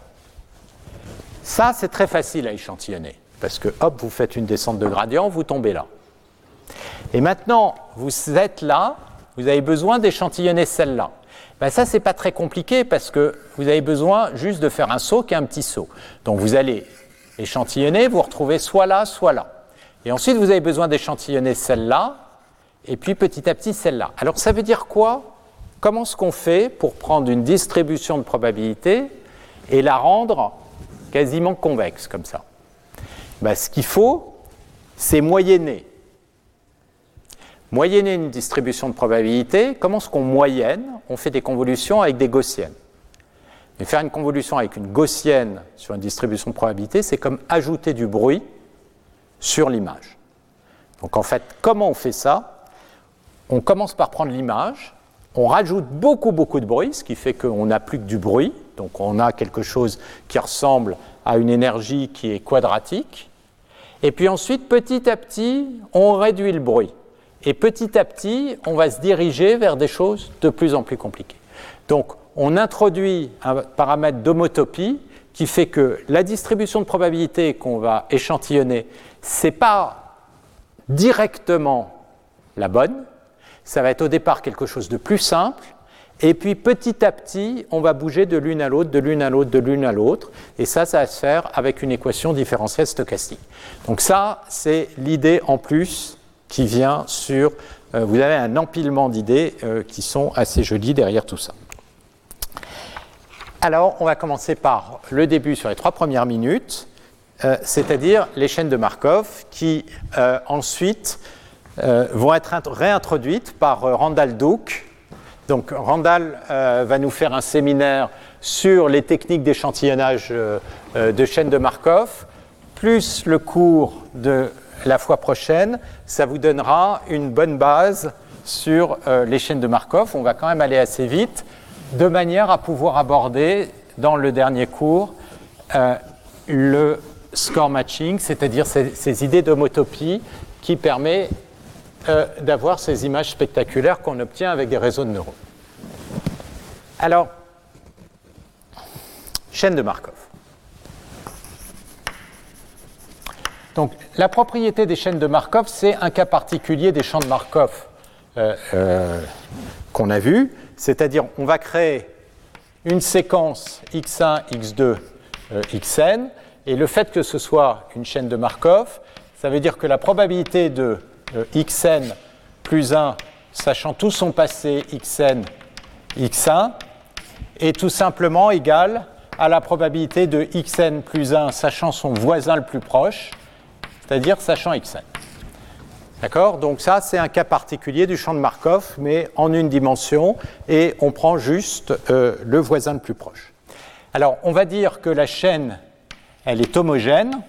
Ça, c'est très facile à échantillonner, parce que hop, vous faites une descente de gradient, vous tombez là. Et maintenant, vous êtes là, vous avez besoin d'échantillonner celle-là. Ben ça, c'est pas très compliqué parce que vous avez besoin juste de faire un saut qui est un petit saut. Donc vous allez échantillonner, vous retrouvez soit là, soit là. Et ensuite, vous avez besoin d'échantillonner celle-là, et puis petit à petit celle-là. Alors ça veut dire quoi? Comment est-ce qu'on fait pour prendre une distribution de probabilité et la rendre quasiment convexe comme ça? Ben, Ce qu'il faut, c'est moyenner. Moyenner une distribution de probabilité, comment est-ce qu'on moyenne? On fait des convolutions avec des gaussiennes. Mais faire une convolution avec une gaussienne sur une distribution de probabilité, c'est comme ajouter du bruit sur l'image. Donc en fait, comment on fait ça? On commence par prendre l'image, on rajoute beaucoup beaucoup de bruit, ce qui fait qu'on n'a plus que du bruit, donc on a quelque chose qui ressemble à une énergie qui est quadratique, et puis ensuite petit à petit on réduit le bruit, et petit à petit on va se diriger vers des choses de plus en plus compliquées. Donc on introduit un paramètre d'homotopie qui fait que la distribution de probabilité qu'on va échantillonner, ce n'est pas directement la bonne, ça va être au départ quelque chose de plus simple, et puis petit à petit, on va bouger de l'une à l'autre, de l'une à l'autre, de l'une à l'autre, et ça, ça va se faire avec une équation différentielle stochastique. Donc ça, c'est l'idée en plus qui vient sur... Euh, vous avez un empilement d'idées euh, qui sont assez jolies derrière tout ça. Alors, on va commencer par le début sur les trois premières minutes, euh, c'est-à-dire les chaînes de Markov qui ensuite euh, vont être réintroduites par Randall Duke. Donc, Randall va nous faire un séminaire sur les techniques d'échantillonnage de chaînes de Markov, plus le cours de la fois prochaine, ça vous donnera une bonne base sur les chaînes de Markov. On va quand même aller assez vite de manière à pouvoir aborder dans le dernier cours euh, le score matching, c'est-à-dire ces, idées d'homotopie qui permet euh, d'avoir ces images spectaculaires qu'on obtient avec des réseaux de neurones. Alors, chaîne de Markov. Donc, la propriété des chaînes de Markov, c'est un cas particulier des champs de Markov euh, qu'on a vu. C'est-à-dire, on va créer une séquence x1, x2, euh, xn, et le fait que ce soit une chaîne de Markov, ça veut dire que la probabilité de euh, xn plus 1, sachant tout son passé xn, x1, est tout simplement égale à la probabilité de xn plus 1, sachant son voisin le plus proche, c'est-à-dire sachant xn. D'accord? Donc ça, c'est un cas particulier du champ de Markov, mais en une dimension, et on prend juste euh, le voisin le plus proche. Alors, on va dire que la chaîne, elle est homogène.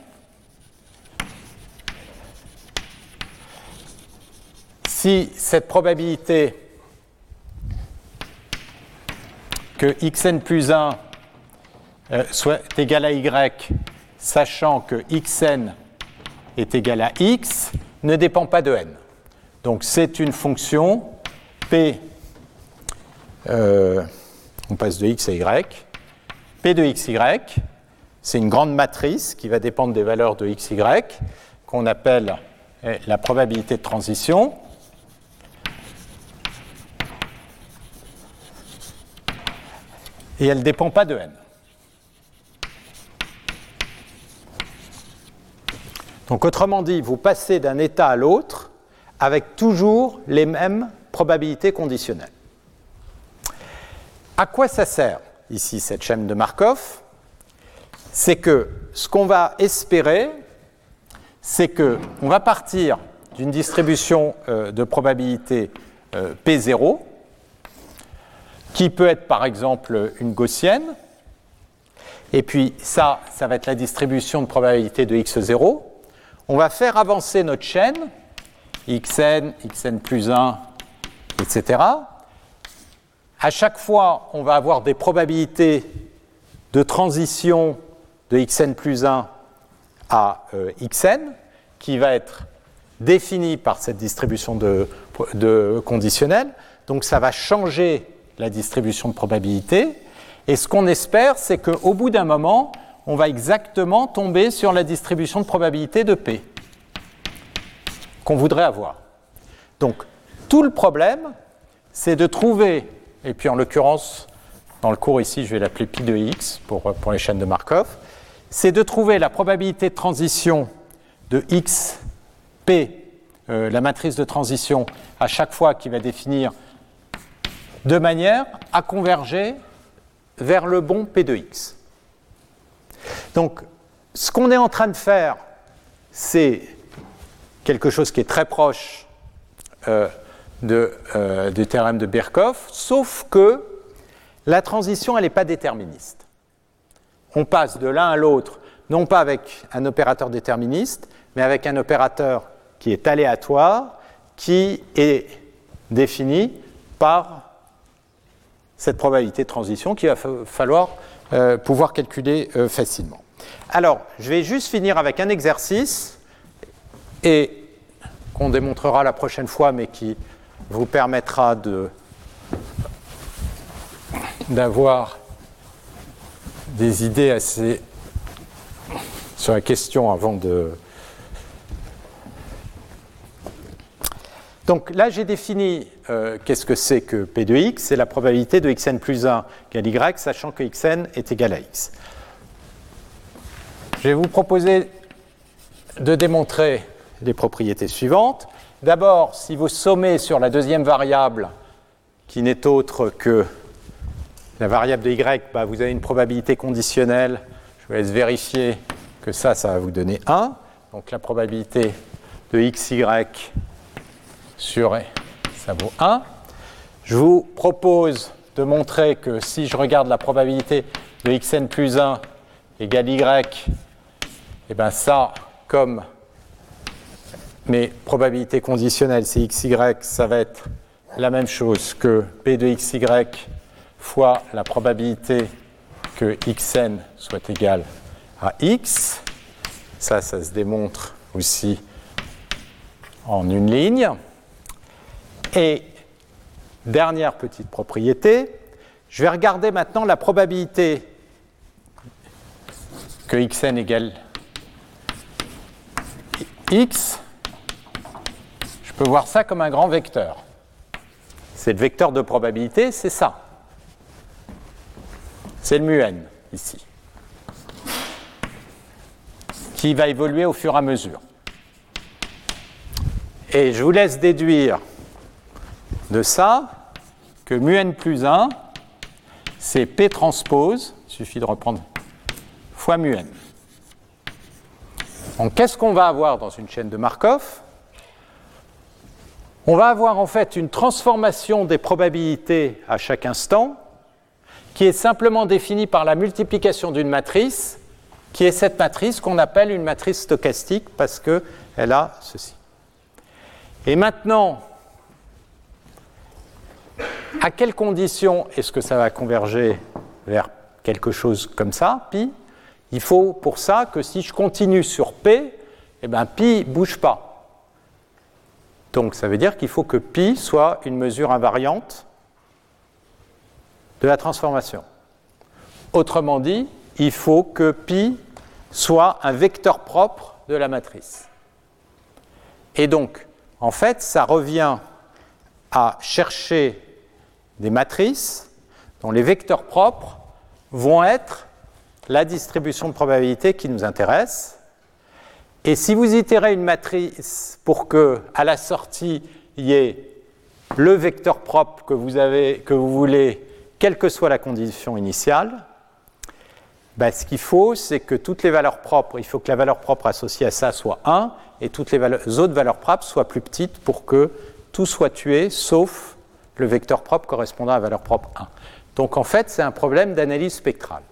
Si cette probabilité que xn plus 1 euh, soit égal à y, sachant que xn est égal à x, ne dépend pas de n. Donc c'est une fonction p, euh, on passe de x à y, p de xy, c'est une grande matrice qui va dépendre des valeurs de xy, qu'on appelle eh, la probabilité de transition. Et elle ne dépend pas de n. Donc autrement dit, vous passez d'un état à l'autre avec toujours les mêmes probabilités conditionnelles. À quoi ça sert ici cette chaîne de Markov? C'est que ce qu'on va espérer, c'est qu'on va partir d'une distribution euh, de probabilité euh, P0, qui peut être par exemple une gaussienne, et puis ça, ça va être la distribution de probabilité de x0. On va faire avancer notre chaîne, xn, xn plus 1, etc. À chaque fois, on va avoir des probabilités de transition de xn plus 1 à euh, xn, qui va être définie par cette distribution de, de conditionnel. Donc ça va changer la distribution de probabilité. Et ce qu'on espère, c'est qu'au bout d'un moment, on va exactement tomber sur la distribution de probabilité de P qu'on voudrait avoir. Donc, tout le problème, c'est de trouver, et puis en l'occurrence, dans le cours ici, je vais l'appeler pi de x pour, pour les chaînes de Markov, c'est de trouver la probabilité de transition de x, p, euh, la matrice de transition, à chaque fois qui va définir de manière à converger vers le bon p de x. Donc, ce qu'on est en train de faire, c'est quelque chose qui est très proche euh, de, euh, du théorème de Birkhoff, sauf que la transition, elle n'est pas déterministe. On passe de l'un à l'autre, non pas avec un opérateur déterministe, mais avec un opérateur qui est aléatoire, qui est défini par cette probabilité de transition qu'il va falloir euh, pouvoir calculer euh, facilement. Alors, je vais juste finir avec un exercice et qu'on démontrera la prochaine fois, mais qui vous permettra d'avoir des idées assez sur la question avant de, Donc là, j'ai défini euh, qu'est-ce que c'est que P de x, c'est la probabilité de xn plus 1 égale y, sachant que xn est égal à x. Je vais vous proposer de démontrer les propriétés suivantes. D'abord, si vous sommez sur la deuxième variable, qui n'est autre que la variable de y, bah, vous avez une probabilité conditionnelle. Je vous laisse vérifier que ça, ça va vous donner 1. Donc la probabilité de xy sur E, ça vaut 1. Je vous propose de montrer que si je regarde la probabilité de xn plus 1 égale y, et eh bien ça, comme mes probabilités conditionnelles, c'est xy, ça va être la même chose que p de xy fois la probabilité que xn soit égal à x. Ça, ça se démontre aussi en une ligne. Et dernière petite propriété, je vais regarder maintenant la probabilité que xn égale x. Je peux voir ça comme un grand vecteur. C'est le vecteur de probabilité, c'est ça. C'est le mu n ici, qui va évoluer au fur et à mesure. Et je vous laisse déduire de ça que mu n plus 1, c'est P transpose, il suffit de reprendre, fois mu n. Donc qu'est-ce qu'on va avoir dans une chaîne de Markov? On va avoir en fait une transformation des probabilités à chaque instant qui est simplement définie par la multiplication d'une matrice qui est cette matrice qu'on appelle une matrice stochastique parce qu'elle a ceci. Et maintenant, à quelles conditions est-ce que ça va converger vers quelque chose comme ça, pi? Il faut pour ça que si je continue sur p, eh bien pi bouge pas. Donc ça veut dire qu'il faut que pi soit une mesure invariante de la transformation. Autrement dit, il faut que pi soit un vecteur propre de la matrice. Et donc, en fait, ça revient à chercher des matrices dont les vecteurs propres vont être la distribution de probabilité qui nous intéresse. Et si vous itérez une matrice pour que, à la sortie, il y ait le vecteur propre que vous, avez, que vous voulez, quelle que soit la condition initiale, ben, Ce qu'il faut, c'est que toutes les valeurs propres, il faut que la valeur propre associée à ça soit 1 et toutes les, les autres valeurs propres soient plus petites pour que tout soit tué sauf le vecteur propre correspondant à la valeur propre 1. Donc en fait, c'est un problème d'analyse spectrale.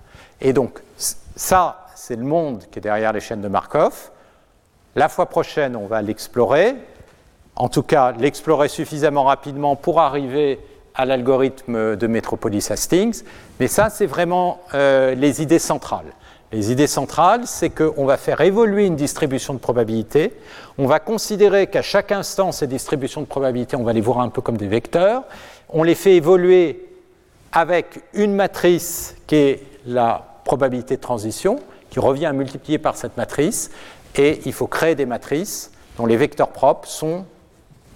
Et donc ça, c'est le monde qui est derrière les chaînes de Markov. La fois prochaine, on va l'explorer. En tout cas, l'explorer suffisamment rapidement pour arriver à l'algorithme de Metropolis Hastings. Mais ça, c'est vraiment euh, les idées centrales. Les idées centrales, c'est qu'on va faire évoluer une distribution de probabilité. On va considérer qu'à chaque instant, ces distributions de probabilité, on va les voir un peu comme des vecteurs. On les fait évoluer avec une matrice qui est la probabilité de transition, qui revient à multiplier par cette matrice. Et il faut créer des matrices dont les vecteurs propres sont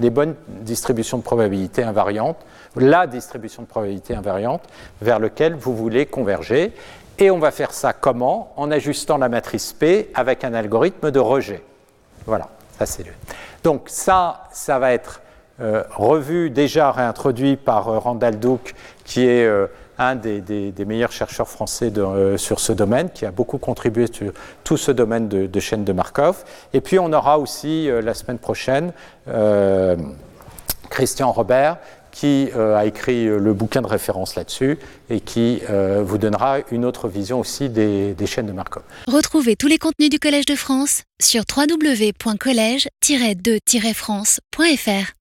des bonnes distributions de probabilité invariantes, la distribution de probabilité invariante vers laquelle vous voulez converger. Et on va faire ça comment? En ajustant la matrice P avec un algorithme de rejet. Voilà, ça c'est le. Donc ça, ça va être euh, revu, déjà réintroduit par euh, Randall Duke, qui est euh, un des, meilleurs chercheurs français sur ce domaine, qui a beaucoup contribué sur tout ce domaine de, de chaîne de Markov. Et puis on aura aussi la semaine prochaine Christian Robert, qui euh, a écrit euh, le bouquin de référence là-dessus et qui euh, vous donnera une autre vision aussi des, des chaînes de Markov. Retrouvez tous les contenus du Collège de France sur www.colège-2-france.fr.